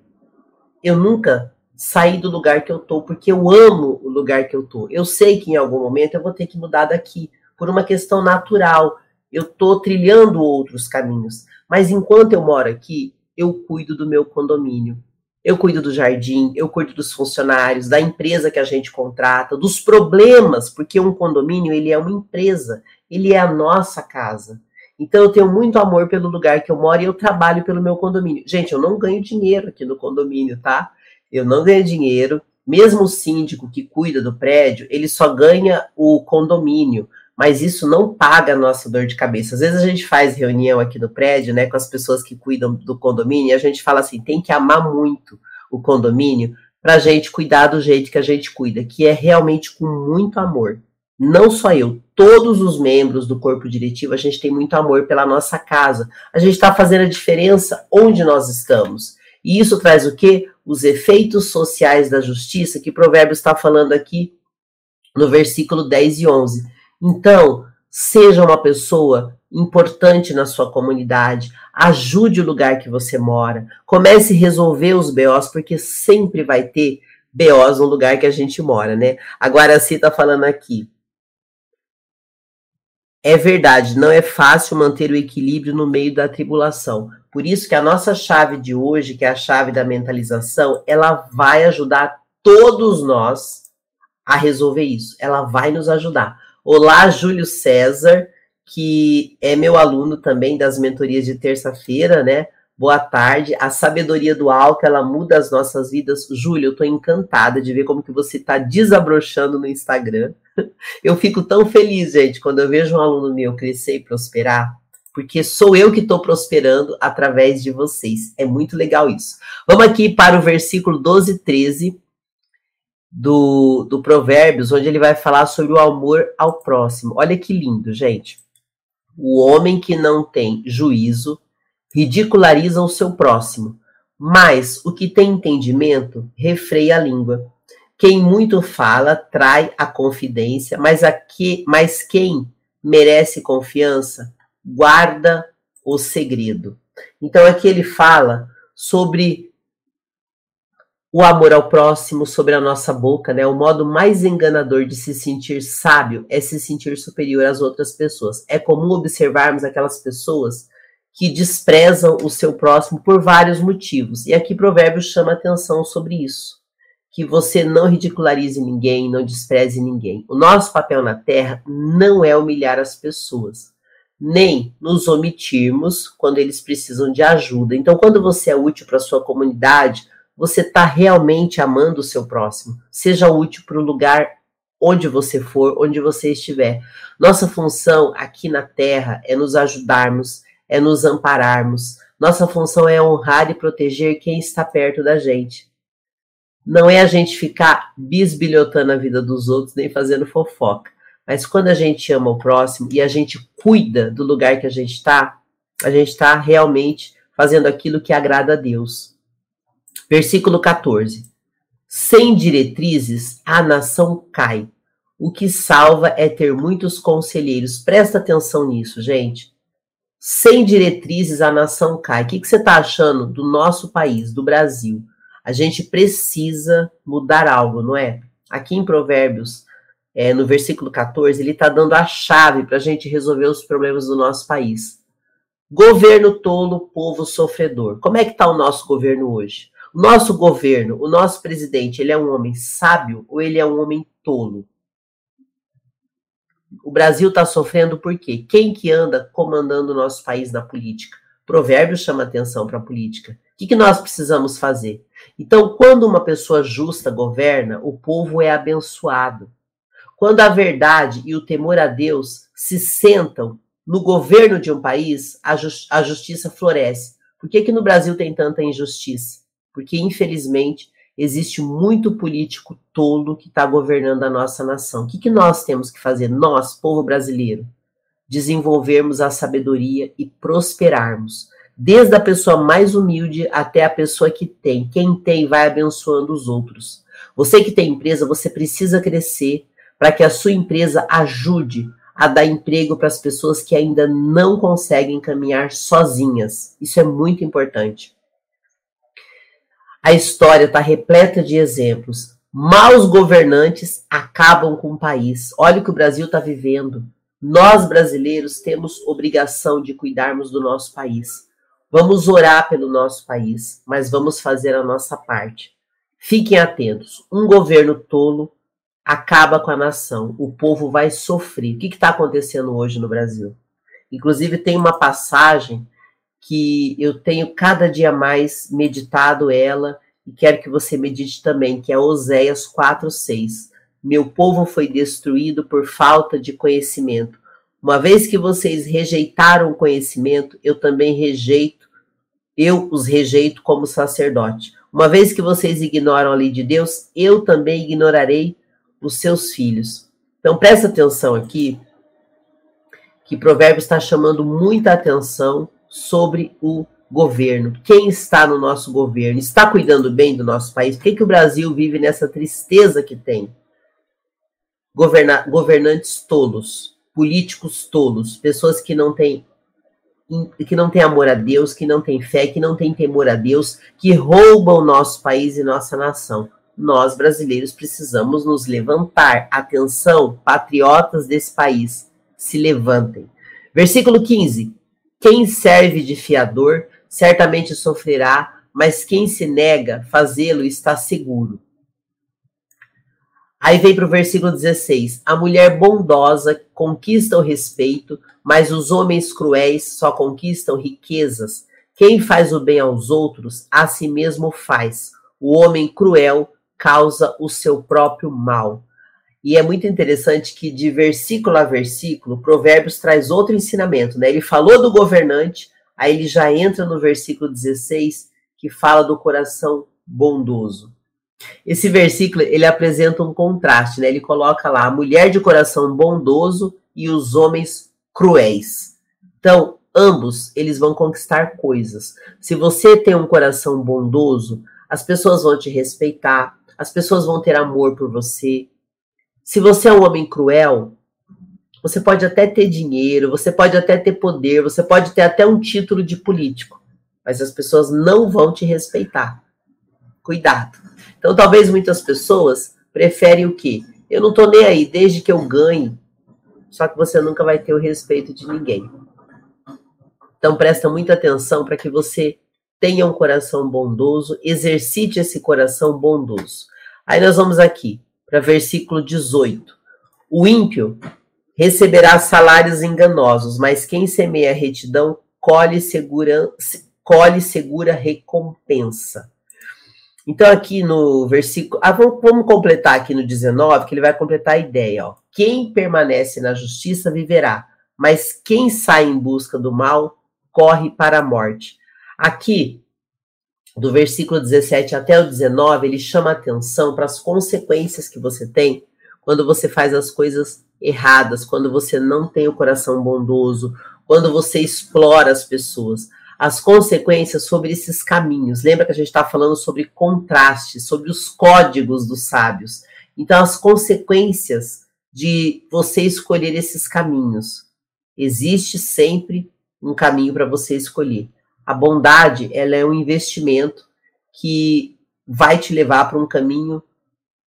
Eu nunca saí do lugar que eu tô, porque eu amo o lugar que eu tô. Eu sei que em algum momento eu vou ter que mudar daqui por uma questão natural. Eu estou trilhando outros caminhos. Mas enquanto eu moro aqui, eu cuido do meu condomínio. Eu cuido do jardim, eu cuido dos funcionários, da empresa que a gente contrata, dos problemas, porque um condomínio ele é uma empresa, ele é a nossa casa. Então eu tenho muito amor pelo lugar que eu moro e eu trabalho pelo meu condomínio. Gente, eu não ganho dinheiro aqui no condomínio, tá? Eu não ganho dinheiro. Mesmo o síndico que cuida do prédio, ele só ganha o condomínio mas isso não paga a nossa dor de cabeça. Às vezes a gente faz reunião aqui no prédio, né, com as pessoas que cuidam do condomínio, e a gente fala assim: tem que amar muito o condomínio para a gente cuidar do jeito que a gente cuida, que é realmente com muito amor. Não só eu, todos os membros do corpo diretivo, a gente tem muito amor pela nossa casa. A gente está fazendo a diferença onde nós estamos. E isso traz o quê? Os efeitos sociais da justiça, que Provérbios está falando aqui no versículo 10 e 11 então, seja uma pessoa importante na sua comunidade, ajude o lugar que você mora, comece a resolver os BOs, porque sempre vai ter BOs no lugar que a gente mora, né? Agora a Cita tá falando aqui. É verdade, não é fácil manter o equilíbrio no meio da tribulação. Por isso que a nossa chave de hoje, que é a chave da mentalização, ela vai ajudar todos nós a resolver isso. Ela vai nos ajudar. Olá, Júlio César, que é meu aluno também das mentorias de terça-feira, né? Boa tarde. A sabedoria do alto, ela muda as nossas vidas. Júlio, eu tô encantada de ver como que você tá desabrochando no Instagram. Eu fico tão feliz, gente, quando eu vejo um aluno meu crescer e prosperar, porque sou eu que estou prosperando através de vocês. É muito legal isso. Vamos aqui para o versículo 12 e 13 do, do Provérbios, onde ele vai falar sobre o amor ao próximo. Olha que lindo, gente. O homem que não tem juízo ridiculariza o seu próximo, mas o que tem entendimento refreia a língua. Quem muito fala trai a confidência, mas, a que, mas quem merece confiança guarda o segredo. Então aqui ele fala sobre o amor ao próximo sobre a nossa boca, né? O modo mais enganador de se sentir sábio é se sentir superior às outras pessoas. É comum observarmos aquelas pessoas que desprezam o seu próximo por vários motivos. E aqui Provérbios chama atenção sobre isso. Que você não ridicularize ninguém, não despreze ninguém. O nosso papel na Terra não é humilhar as pessoas, nem nos omitirmos quando eles precisam de ajuda. Então, quando você é útil para a sua comunidade, você está realmente amando o seu próximo. Seja útil para o lugar onde você for, onde você estiver. Nossa função aqui na Terra é nos ajudarmos, é nos ampararmos. Nossa função é honrar e proteger quem está perto da gente. Não é a gente ficar bisbilhotando a vida dos outros nem fazendo fofoca. Mas quando a gente ama o próximo e a gente cuida do lugar que a gente está, a gente está realmente fazendo aquilo que agrada a Deus. Versículo 14. Sem diretrizes, a nação cai. O que salva é ter muitos conselheiros. Presta atenção nisso, gente. Sem diretrizes, a nação cai. O que, que você está achando do nosso país, do Brasil? A gente precisa mudar algo, não é? Aqui em Provérbios, é, no versículo 14, ele está dando a chave para a gente resolver os problemas do nosso país. Governo tolo, povo sofredor. Como é que está o nosso governo hoje? Nosso governo, o nosso presidente, ele é um homem sábio ou ele é um homem tolo? O Brasil está sofrendo por quê? Quem que anda comandando o nosso país na política? Provérbio chama atenção para a política. O que, que nós precisamos fazer? Então, quando uma pessoa justa governa, o povo é abençoado. Quando a verdade e o temor a Deus se sentam no governo de um país, a, just, a justiça floresce. Por que, que no Brasil tem tanta injustiça? Porque, infelizmente, existe muito político tolo que está governando a nossa nação. O que, que nós temos que fazer, nós, povo brasileiro? Desenvolvermos a sabedoria e prosperarmos. Desde a pessoa mais humilde até a pessoa que tem. Quem tem vai abençoando os outros. Você que tem empresa, você precisa crescer para que a sua empresa ajude a dar emprego para as pessoas que ainda não conseguem caminhar sozinhas. Isso é muito importante. A história está repleta de exemplos. Maus governantes acabam com o país. Olha o que o Brasil está vivendo. Nós, brasileiros, temos obrigação de cuidarmos do nosso país. Vamos orar pelo nosso país, mas vamos fazer a nossa parte. Fiquem atentos. Um governo tolo acaba com a nação. O povo vai sofrer. O que está acontecendo hoje no Brasil? Inclusive, tem uma passagem que eu tenho cada dia mais meditado ela e quero que você medite também, que é Oséias 4:6. Meu povo foi destruído por falta de conhecimento. Uma vez que vocês rejeitaram o conhecimento, eu também rejeito, eu os rejeito como sacerdote. Uma vez que vocês ignoram a lei de Deus, eu também ignorarei os seus filhos. Então presta atenção aqui, que Provérbios está chamando muita atenção sobre o governo. Quem está no nosso governo? Está cuidando bem do nosso país? Por que, que o Brasil vive nessa tristeza que tem? Governa governantes tolos, políticos tolos, pessoas que não têm que não têm amor a Deus, que não têm fé, que não têm temor a Deus, que roubam nosso país e nossa nação. Nós, brasileiros, precisamos nos levantar. Atenção, patriotas desse país, se levantem. Versículo 15. Quem serve de fiador certamente sofrerá, mas quem se nega fazê-lo está seguro. Aí vem para o versículo 16: A mulher bondosa conquista o respeito, mas os homens cruéis só conquistam riquezas. Quem faz o bem aos outros, a si mesmo faz. O homem cruel causa o seu próprio mal. E é muito interessante que, de versículo a versículo, Provérbios traz outro ensinamento. Né? Ele falou do governante, aí ele já entra no versículo 16, que fala do coração bondoso. Esse versículo ele apresenta um contraste, né? Ele coloca lá a mulher de coração bondoso e os homens cruéis. Então, ambos eles vão conquistar coisas. Se você tem um coração bondoso, as pessoas vão te respeitar, as pessoas vão ter amor por você, se você é um homem cruel, você pode até ter dinheiro, você pode até ter poder, você pode ter até um título de político, mas as pessoas não vão te respeitar. Cuidado. Então, talvez muitas pessoas preferem o quê? Eu não tô nem aí, desde que eu ganhe. Só que você nunca vai ter o respeito de ninguém. Então, presta muita atenção para que você tenha um coração bondoso, exercite esse coração bondoso. Aí nós vamos aqui para versículo 18. O ímpio receberá salários enganosos, mas quem semeia retidão colhe segura, colhe segura recompensa. Então, aqui no versículo. Ah, vamos, vamos, completar aqui no 19, que ele vai completar a ideia. Ó. Quem permanece na justiça viverá, mas quem sai em busca do mal corre para a morte. Aqui, do versículo 17 até o 19, ele chama atenção para as consequências que você tem quando você faz as coisas erradas, quando você não tem o coração bondoso, quando você explora as pessoas. As consequências sobre esses caminhos. Lembra que a gente está falando sobre contraste, sobre os códigos dos sábios. Então, as consequências de você escolher esses caminhos. Existe sempre um caminho para você escolher. A bondade, ela é um investimento que vai te levar para um caminho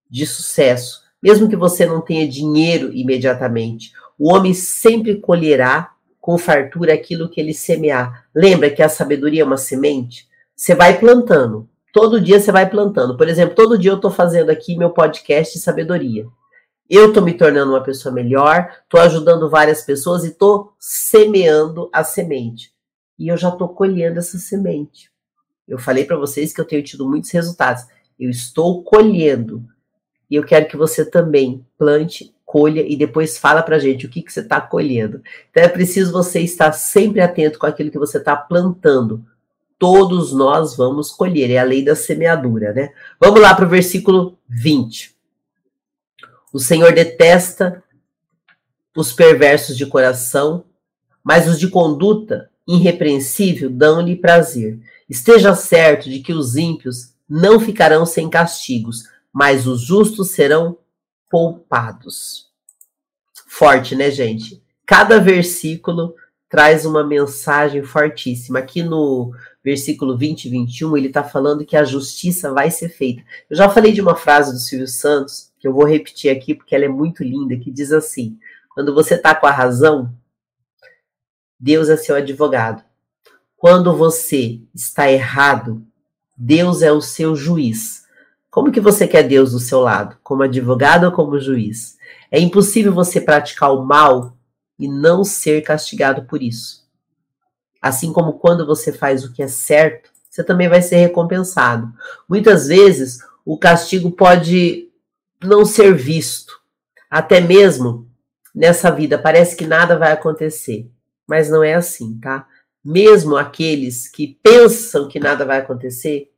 de sucesso, mesmo que você não tenha dinheiro imediatamente. O homem sempre colherá com fartura aquilo que ele semear. Lembra que a sabedoria é uma semente? Você vai plantando. Todo dia você vai plantando. Por exemplo, todo dia eu estou fazendo aqui meu podcast de sabedoria. Eu estou me tornando uma pessoa melhor, estou ajudando várias pessoas e estou semeando a semente. E eu já estou colhendo essa semente. Eu falei para vocês que eu tenho tido muitos resultados. Eu estou colhendo. E eu quero que você também plante, colha e depois fala para gente o que, que você está colhendo. Então é preciso você estar sempre atento com aquilo que você está plantando. Todos nós vamos colher, é a lei da semeadura, né? Vamos lá para o versículo 20. O Senhor detesta os perversos de coração, mas os de conduta irrepreensível dão-lhe prazer. Esteja certo de que os ímpios não ficarão sem castigos, mas os justos serão poupados. Forte, né, gente? Cada versículo traz uma mensagem fortíssima. Aqui no versículo 20 e 21, ele está falando que a justiça vai ser feita. Eu já falei de uma frase do Silvio Santos, que eu vou repetir aqui porque ela é muito linda, que diz assim: quando você está com a razão, Deus é seu advogado. Quando você está errado, Deus é o seu juiz. Como que você quer Deus do seu lado? Como advogado ou como juiz? É impossível você praticar o mal e não ser castigado por isso. Assim como quando você faz o que é certo, você também vai ser recompensado. Muitas vezes o castigo pode não ser visto. Até mesmo nessa vida parece que nada vai acontecer, mas não é assim, tá? Mesmo aqueles que pensam que nada vai acontecer,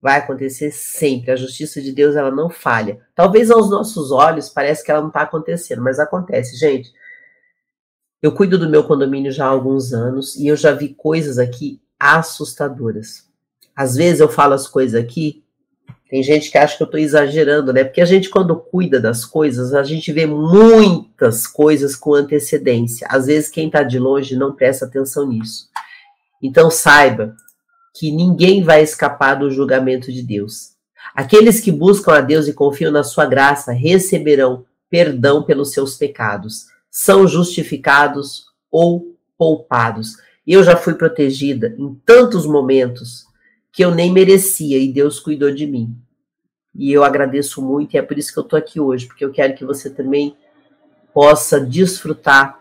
vai acontecer sempre. A justiça de Deus ela não falha. Talvez aos nossos olhos parece que ela não está acontecendo, mas acontece, gente. Eu cuido do meu condomínio já há alguns anos e eu já vi coisas aqui assustadoras. Às vezes eu falo as coisas aqui, tem gente que acha que eu estou exagerando, né? Porque a gente, quando cuida das coisas, a gente vê muitas coisas com antecedência. Às vezes, quem está de longe não presta atenção nisso. Então, saiba que ninguém vai escapar do julgamento de Deus. Aqueles que buscam a Deus e confiam na sua graça receberão perdão pelos seus pecados, são justificados ou poupados. Eu já fui protegida em tantos momentos que eu nem merecia e Deus cuidou de mim. E eu agradeço muito e é por isso que eu estou aqui hoje, porque eu quero que você também possa desfrutar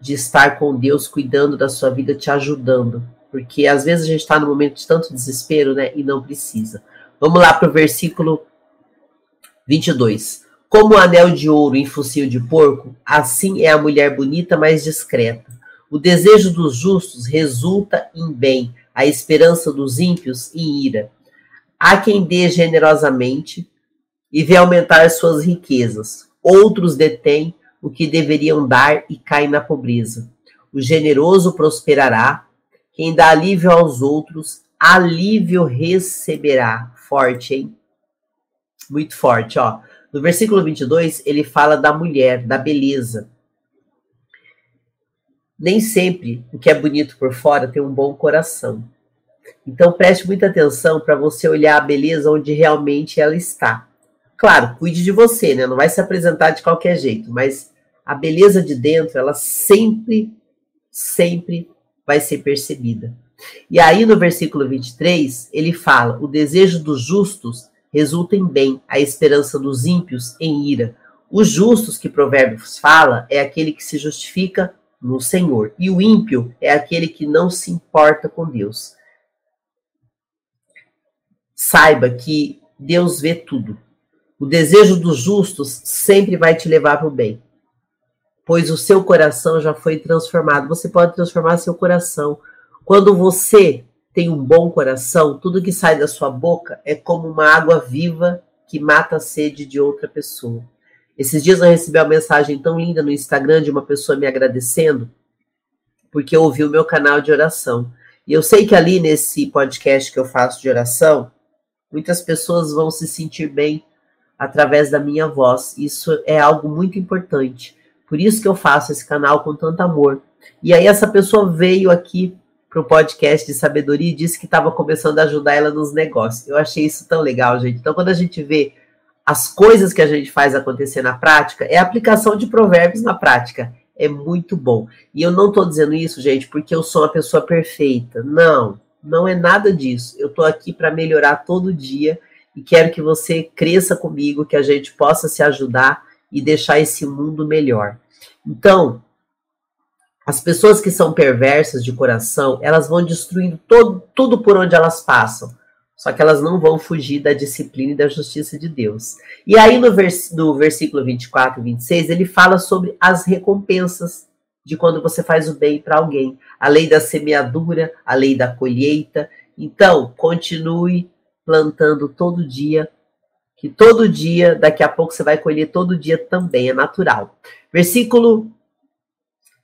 de estar com Deus cuidando da sua vida, te ajudando porque às vezes a gente está no momento de tanto desespero, né? E não precisa. Vamos lá para o versículo 22. Como o anel de ouro em focinho de porco, assim é a mulher bonita, mas discreta. O desejo dos justos resulta em bem, a esperança dos ímpios em ira. Há quem dê generosamente e vê aumentar suas riquezas. Outros detêm o que deveriam dar e caem na pobreza. O generoso prosperará, quem dá alívio aos outros, alívio receberá. Forte, hein? Muito forte, ó. No versículo 22, ele fala da mulher, da beleza. Nem sempre o que é bonito por fora tem um bom coração. Então preste muita atenção para você olhar a beleza onde realmente ela está. Claro, cuide de você, né? Não vai se apresentar de qualquer jeito, mas a beleza de dentro, ela sempre, sempre vai ser percebida. E aí no versículo 23, ele fala: o desejo dos justos resulta em bem, a esperança dos ímpios em ira. Os justos que Provérbios fala é aquele que se justifica no Senhor, e o ímpio é aquele que não se importa com Deus. Saiba que Deus vê tudo. O desejo dos justos sempre vai te levar para o bem pois o seu coração já foi transformado. Você pode transformar seu coração. Quando você tem um bom coração, tudo que sai da sua boca é como uma água viva que mata a sede de outra pessoa. Esses dias eu recebi uma mensagem tão linda no Instagram de uma pessoa me agradecendo porque ouviu o meu canal de oração. E eu sei que ali nesse podcast que eu faço de oração, muitas pessoas vão se sentir bem através da minha voz. Isso é algo muito importante. Por isso que eu faço esse canal com tanto amor. E aí essa pessoa veio aqui para o podcast de sabedoria e disse que estava começando a ajudar ela nos negócios. Eu achei isso tão legal, gente. Então, quando a gente vê as coisas que a gente faz acontecer na prática, é a aplicação de provérbios na prática. É muito bom. E eu não estou dizendo isso, gente, porque eu sou uma pessoa perfeita. Não, não é nada disso. Eu estou aqui para melhorar todo dia e quero que você cresça comigo, que a gente possa se ajudar e deixar esse mundo melhor. Então, as pessoas que são perversas de coração, elas vão destruindo todo, tudo por onde elas passam. Só que elas não vão fugir da disciplina e da justiça de Deus. E aí, no, vers no versículo 24 e 26, ele fala sobre as recompensas de quando você faz o bem para alguém. A lei da semeadura, a lei da colheita. Então, continue plantando todo dia, que todo dia, daqui a pouco você vai colher todo dia também, é natural. Versículo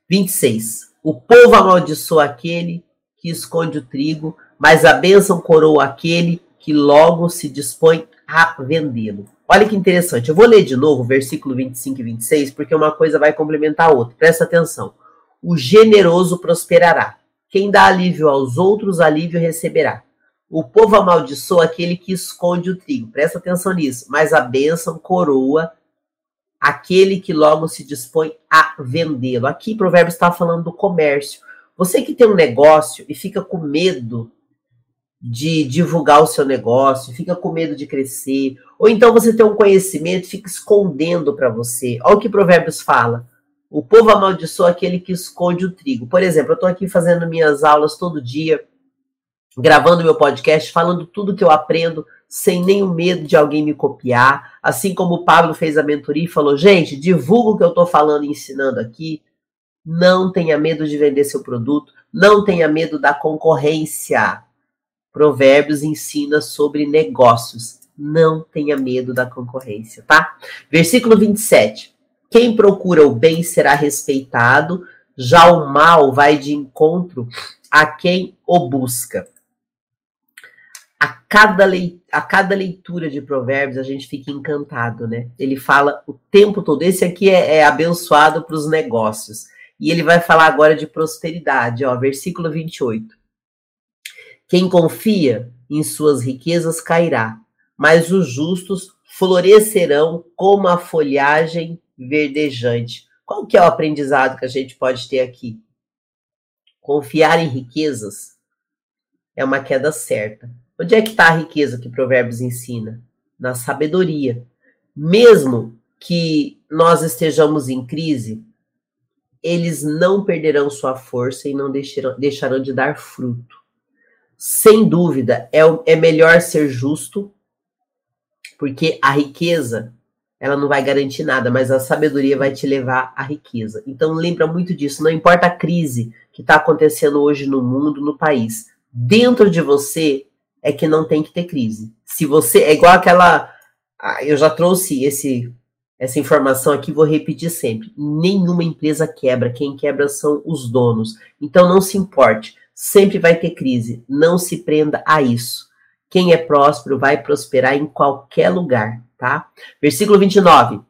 26. O povo amaldiçoa aquele que esconde o trigo, mas a bênção coroa aquele que logo se dispõe a vendê-lo. Olha que interessante. Eu vou ler de novo o versículo 25 e 26, porque uma coisa vai complementar a outra. Presta atenção. O generoso prosperará. Quem dá alívio aos outros, alívio receberá. O povo amaldiçoa aquele que esconde o trigo. Presta atenção nisso. Mas a bênção coroa aquele que logo se dispõe a vendê-lo. Aqui, Provérbios está falando do comércio. Você que tem um negócio e fica com medo de divulgar o seu negócio, fica com medo de crescer, ou então você tem um conhecimento e fica escondendo para você. Olha o que Provérbios fala. O povo amaldiçoa aquele que esconde o trigo. Por exemplo, eu estou aqui fazendo minhas aulas todo dia, gravando meu podcast, falando tudo que eu aprendo sem nenhum medo de alguém me copiar. Assim como o Pablo fez a mentoria e falou: gente, divulga o que eu estou falando e ensinando aqui. Não tenha medo de vender seu produto. Não tenha medo da concorrência. Provérbios ensina sobre negócios. Não tenha medo da concorrência, tá? Versículo 27. Quem procura o bem será respeitado, já o mal vai de encontro a quem o busca a cada, a cada leitura de Provérbios a gente fica encantado, né? Ele fala o tempo todo. Esse aqui é, é abençoado para os negócios. E ele vai falar agora de prosperidade, ó, versículo 28. Quem confia em suas riquezas cairá, mas os justos florescerão como a folhagem verdejante. Qual que é o aprendizado que a gente pode ter aqui? Confiar em riquezas é uma queda certa Onde é que está a riqueza que Provérbios ensina? Na sabedoria. Mesmo que nós estejamos em crise, eles não perderão sua força e não deixarão, deixarão de dar fruto. Sem dúvida, é, é melhor ser justo, porque a riqueza ela não vai garantir nada, mas a sabedoria vai te levar à riqueza. Então lembra muito disso. Não importa a crise que está acontecendo hoje no mundo, no país, dentro de você é que não tem que ter crise. Se você é igual aquela, eu já trouxe esse essa informação aqui, vou repetir sempre. Nenhuma empresa quebra, quem quebra são os donos. Então não se importe, sempre vai ter crise. Não se prenda a isso. Quem é próspero vai prosperar em qualquer lugar, tá? Versículo 29.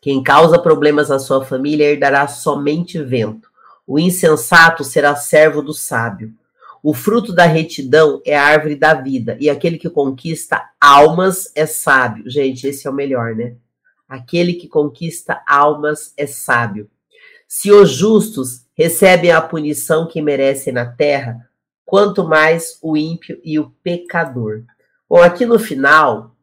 Quem causa problemas à sua família herdará somente vento. O insensato será servo do sábio. O fruto da retidão é a árvore da vida, e aquele que conquista almas é sábio. Gente, esse é o melhor, né? Aquele que conquista almas é sábio. Se os justos recebem a punição que merecem na terra, quanto mais o ímpio e o pecador. Bom, aqui no final,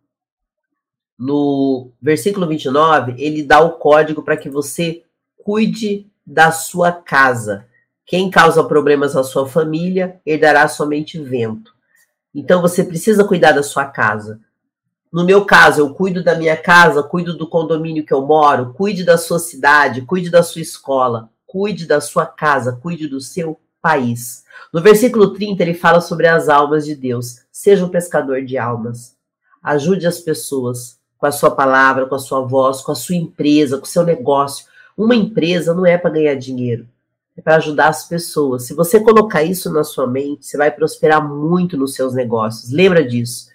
no versículo 29, ele dá o código para que você cuide da sua casa. Quem causa problemas à sua família herdará somente vento. Então você precisa cuidar da sua casa. No meu caso, eu cuido da minha casa, cuido do condomínio que eu moro, cuide da sua cidade, cuide da sua escola, cuide da sua casa, cuide do seu país. No versículo 30, ele fala sobre as almas de Deus. Seja um pescador de almas. Ajude as pessoas com a sua palavra, com a sua voz, com a sua empresa, com o seu negócio. Uma empresa não é para ganhar dinheiro é para ajudar as pessoas. Se você colocar isso na sua mente, você vai prosperar muito nos seus negócios. Lembra disso.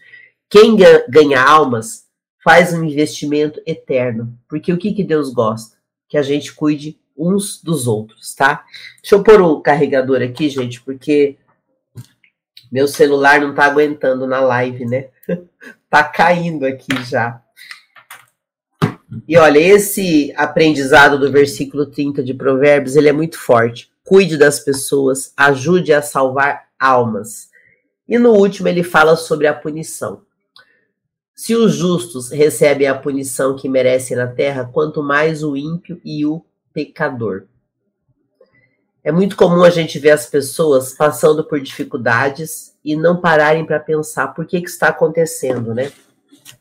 Quem ganha almas faz um investimento eterno. Porque o que, que Deus gosta? Que a gente cuide uns dos outros, tá? Deixa eu pôr o carregador aqui, gente, porque meu celular não tá aguentando na live, né? tá caindo aqui já. E olha, esse aprendizado do versículo 30 de Provérbios, ele é muito forte. Cuide das pessoas, ajude a salvar almas. E no último ele fala sobre a punição. Se os justos recebem a punição que merecem na terra, quanto mais o ímpio e o pecador. É muito comum a gente ver as pessoas passando por dificuldades e não pararem para pensar por que, que está acontecendo, né?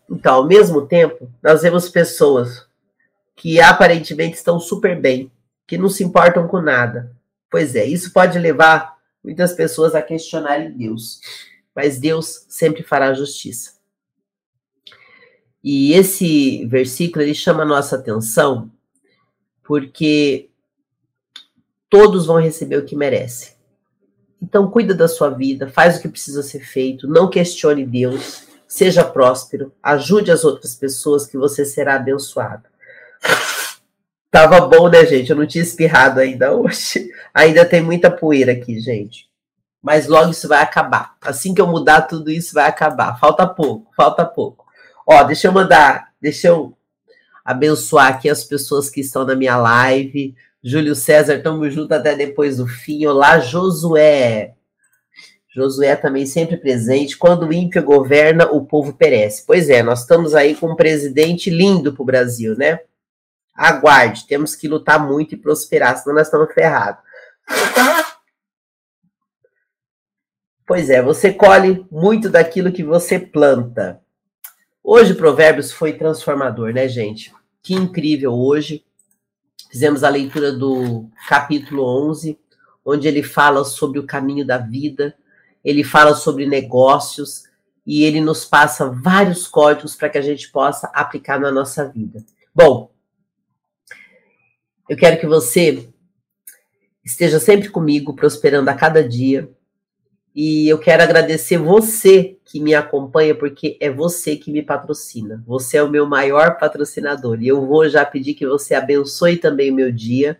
Então, ao mesmo tempo, nós vemos pessoas que aparentemente estão super bem, que não se importam com nada. Pois é, isso pode levar muitas pessoas a questionarem Deus, mas Deus sempre fará justiça. E esse versículo ele chama a nossa atenção porque todos vão receber o que merecem. Então, cuida da sua vida, faz o que precisa ser feito, não questione Deus, seja próspero, ajude as outras pessoas que você será abençoado. Tava bom, né, gente? Eu não tinha espirrado ainda hoje. Ainda tem muita poeira aqui, gente. Mas logo isso vai acabar. Assim que eu mudar tudo isso, vai acabar. Falta pouco, falta pouco. Ó, deixa eu mandar, deixa eu abençoar aqui as pessoas que estão na minha live. Júlio César, tamo junto até depois do fim. Olá, Josué. Josué também sempre presente. Quando o ímpio governa, o povo perece. Pois é, nós estamos aí com um presidente lindo para o Brasil, né? Aguarde, temos que lutar muito e prosperar, senão nós estamos ferrados. Pois é, você colhe muito daquilo que você planta. Hoje, Provérbios foi transformador, né, gente? Que incrível hoje. Fizemos a leitura do capítulo 11, onde ele fala sobre o caminho da vida, ele fala sobre negócios e ele nos passa vários códigos para que a gente possa aplicar na nossa vida. Bom, eu quero que você esteja sempre comigo, prosperando a cada dia. E eu quero agradecer você que me acompanha, porque é você que me patrocina. Você é o meu maior patrocinador. E eu vou já pedir que você abençoe também o meu dia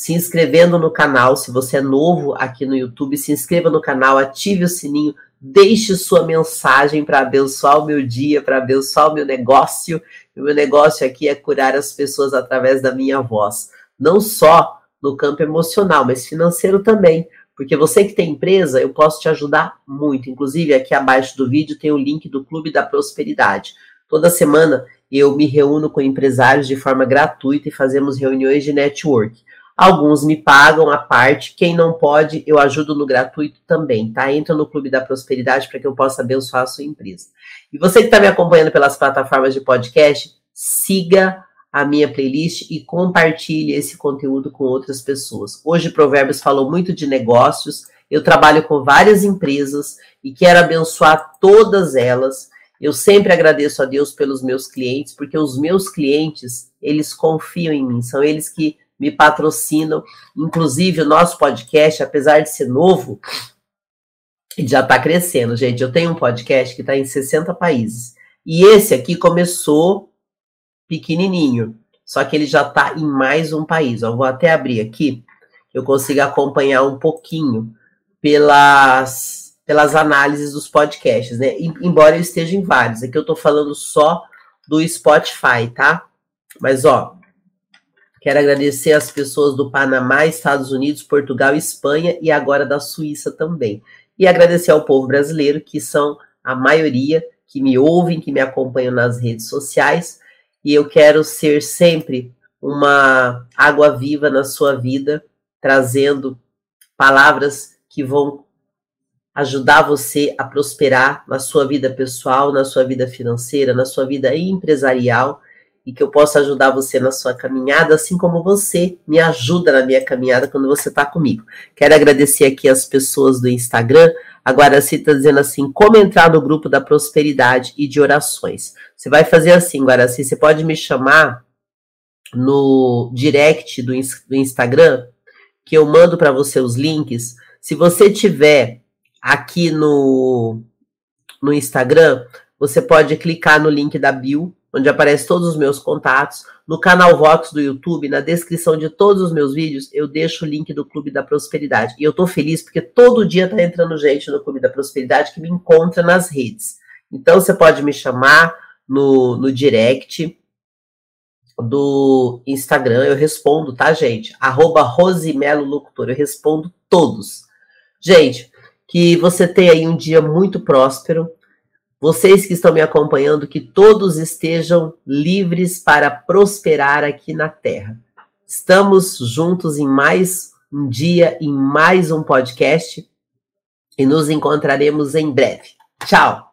se inscrevendo no canal. Se você é novo aqui no YouTube, se inscreva no canal, ative o sininho, deixe sua mensagem para abençoar o meu dia, para abençoar o meu negócio. O meu negócio aqui é curar as pessoas através da minha voz, não só no campo emocional, mas financeiro também. Porque você que tem empresa, eu posso te ajudar muito. Inclusive, aqui abaixo do vídeo tem o link do Clube da Prosperidade. Toda semana eu me reúno com empresários de forma gratuita e fazemos reuniões de network. Alguns me pagam a parte, quem não pode, eu ajudo no gratuito também, tá? Entra no Clube da Prosperidade para que eu possa abençoar a sua empresa. E você que está me acompanhando pelas plataformas de podcast, siga a minha playlist e compartilhe esse conteúdo com outras pessoas. Hoje Provérbios falou muito de negócios. Eu trabalho com várias empresas e quero abençoar todas elas. Eu sempre agradeço a Deus pelos meus clientes, porque os meus clientes, eles confiam em mim, são eles que me patrocinam. Inclusive, o nosso podcast, apesar de ser novo, já está crescendo, gente. Eu tenho um podcast que está em 60 países. E esse aqui começou pequenininho, só que ele já está em mais um país. Eu vou até abrir aqui, eu consigo acompanhar um pouquinho pelas, pelas análises dos podcasts, né? Embora eu esteja em vários. Aqui eu estou falando só do Spotify, tá? Mas, ó, Quero agradecer as pessoas do Panamá, Estados Unidos, Portugal, Espanha e agora da Suíça também. E agradecer ao povo brasileiro, que são a maioria que me ouvem, que me acompanham nas redes sociais. E eu quero ser sempre uma água viva na sua vida, trazendo palavras que vão ajudar você a prosperar na sua vida pessoal, na sua vida financeira, na sua vida empresarial e que eu possa ajudar você na sua caminhada, assim como você me ajuda na minha caminhada quando você está comigo. Quero agradecer aqui as pessoas do Instagram. A Guaraci está dizendo assim: como entrar no grupo da prosperidade e de orações. Você vai fazer assim, Guaraci, você pode me chamar no direct do, do Instagram, que eu mando para você os links. Se você tiver aqui no, no Instagram, você pode clicar no link da bio onde aparece todos os meus contatos. No canal Vox do YouTube, na descrição de todos os meus vídeos, eu deixo o link do Clube da Prosperidade. E eu tô feliz porque todo dia tá entrando gente no Clube da Prosperidade que me encontra nas redes. Então você pode me chamar no, no direct do Instagram, eu respondo, tá, gente? Arroba Rosimelo Locutor, eu respondo todos. Gente, que você tenha aí um dia muito próspero, vocês que estão me acompanhando, que todos estejam livres para prosperar aqui na Terra. Estamos juntos em mais um dia, em mais um podcast e nos encontraremos em breve. Tchau!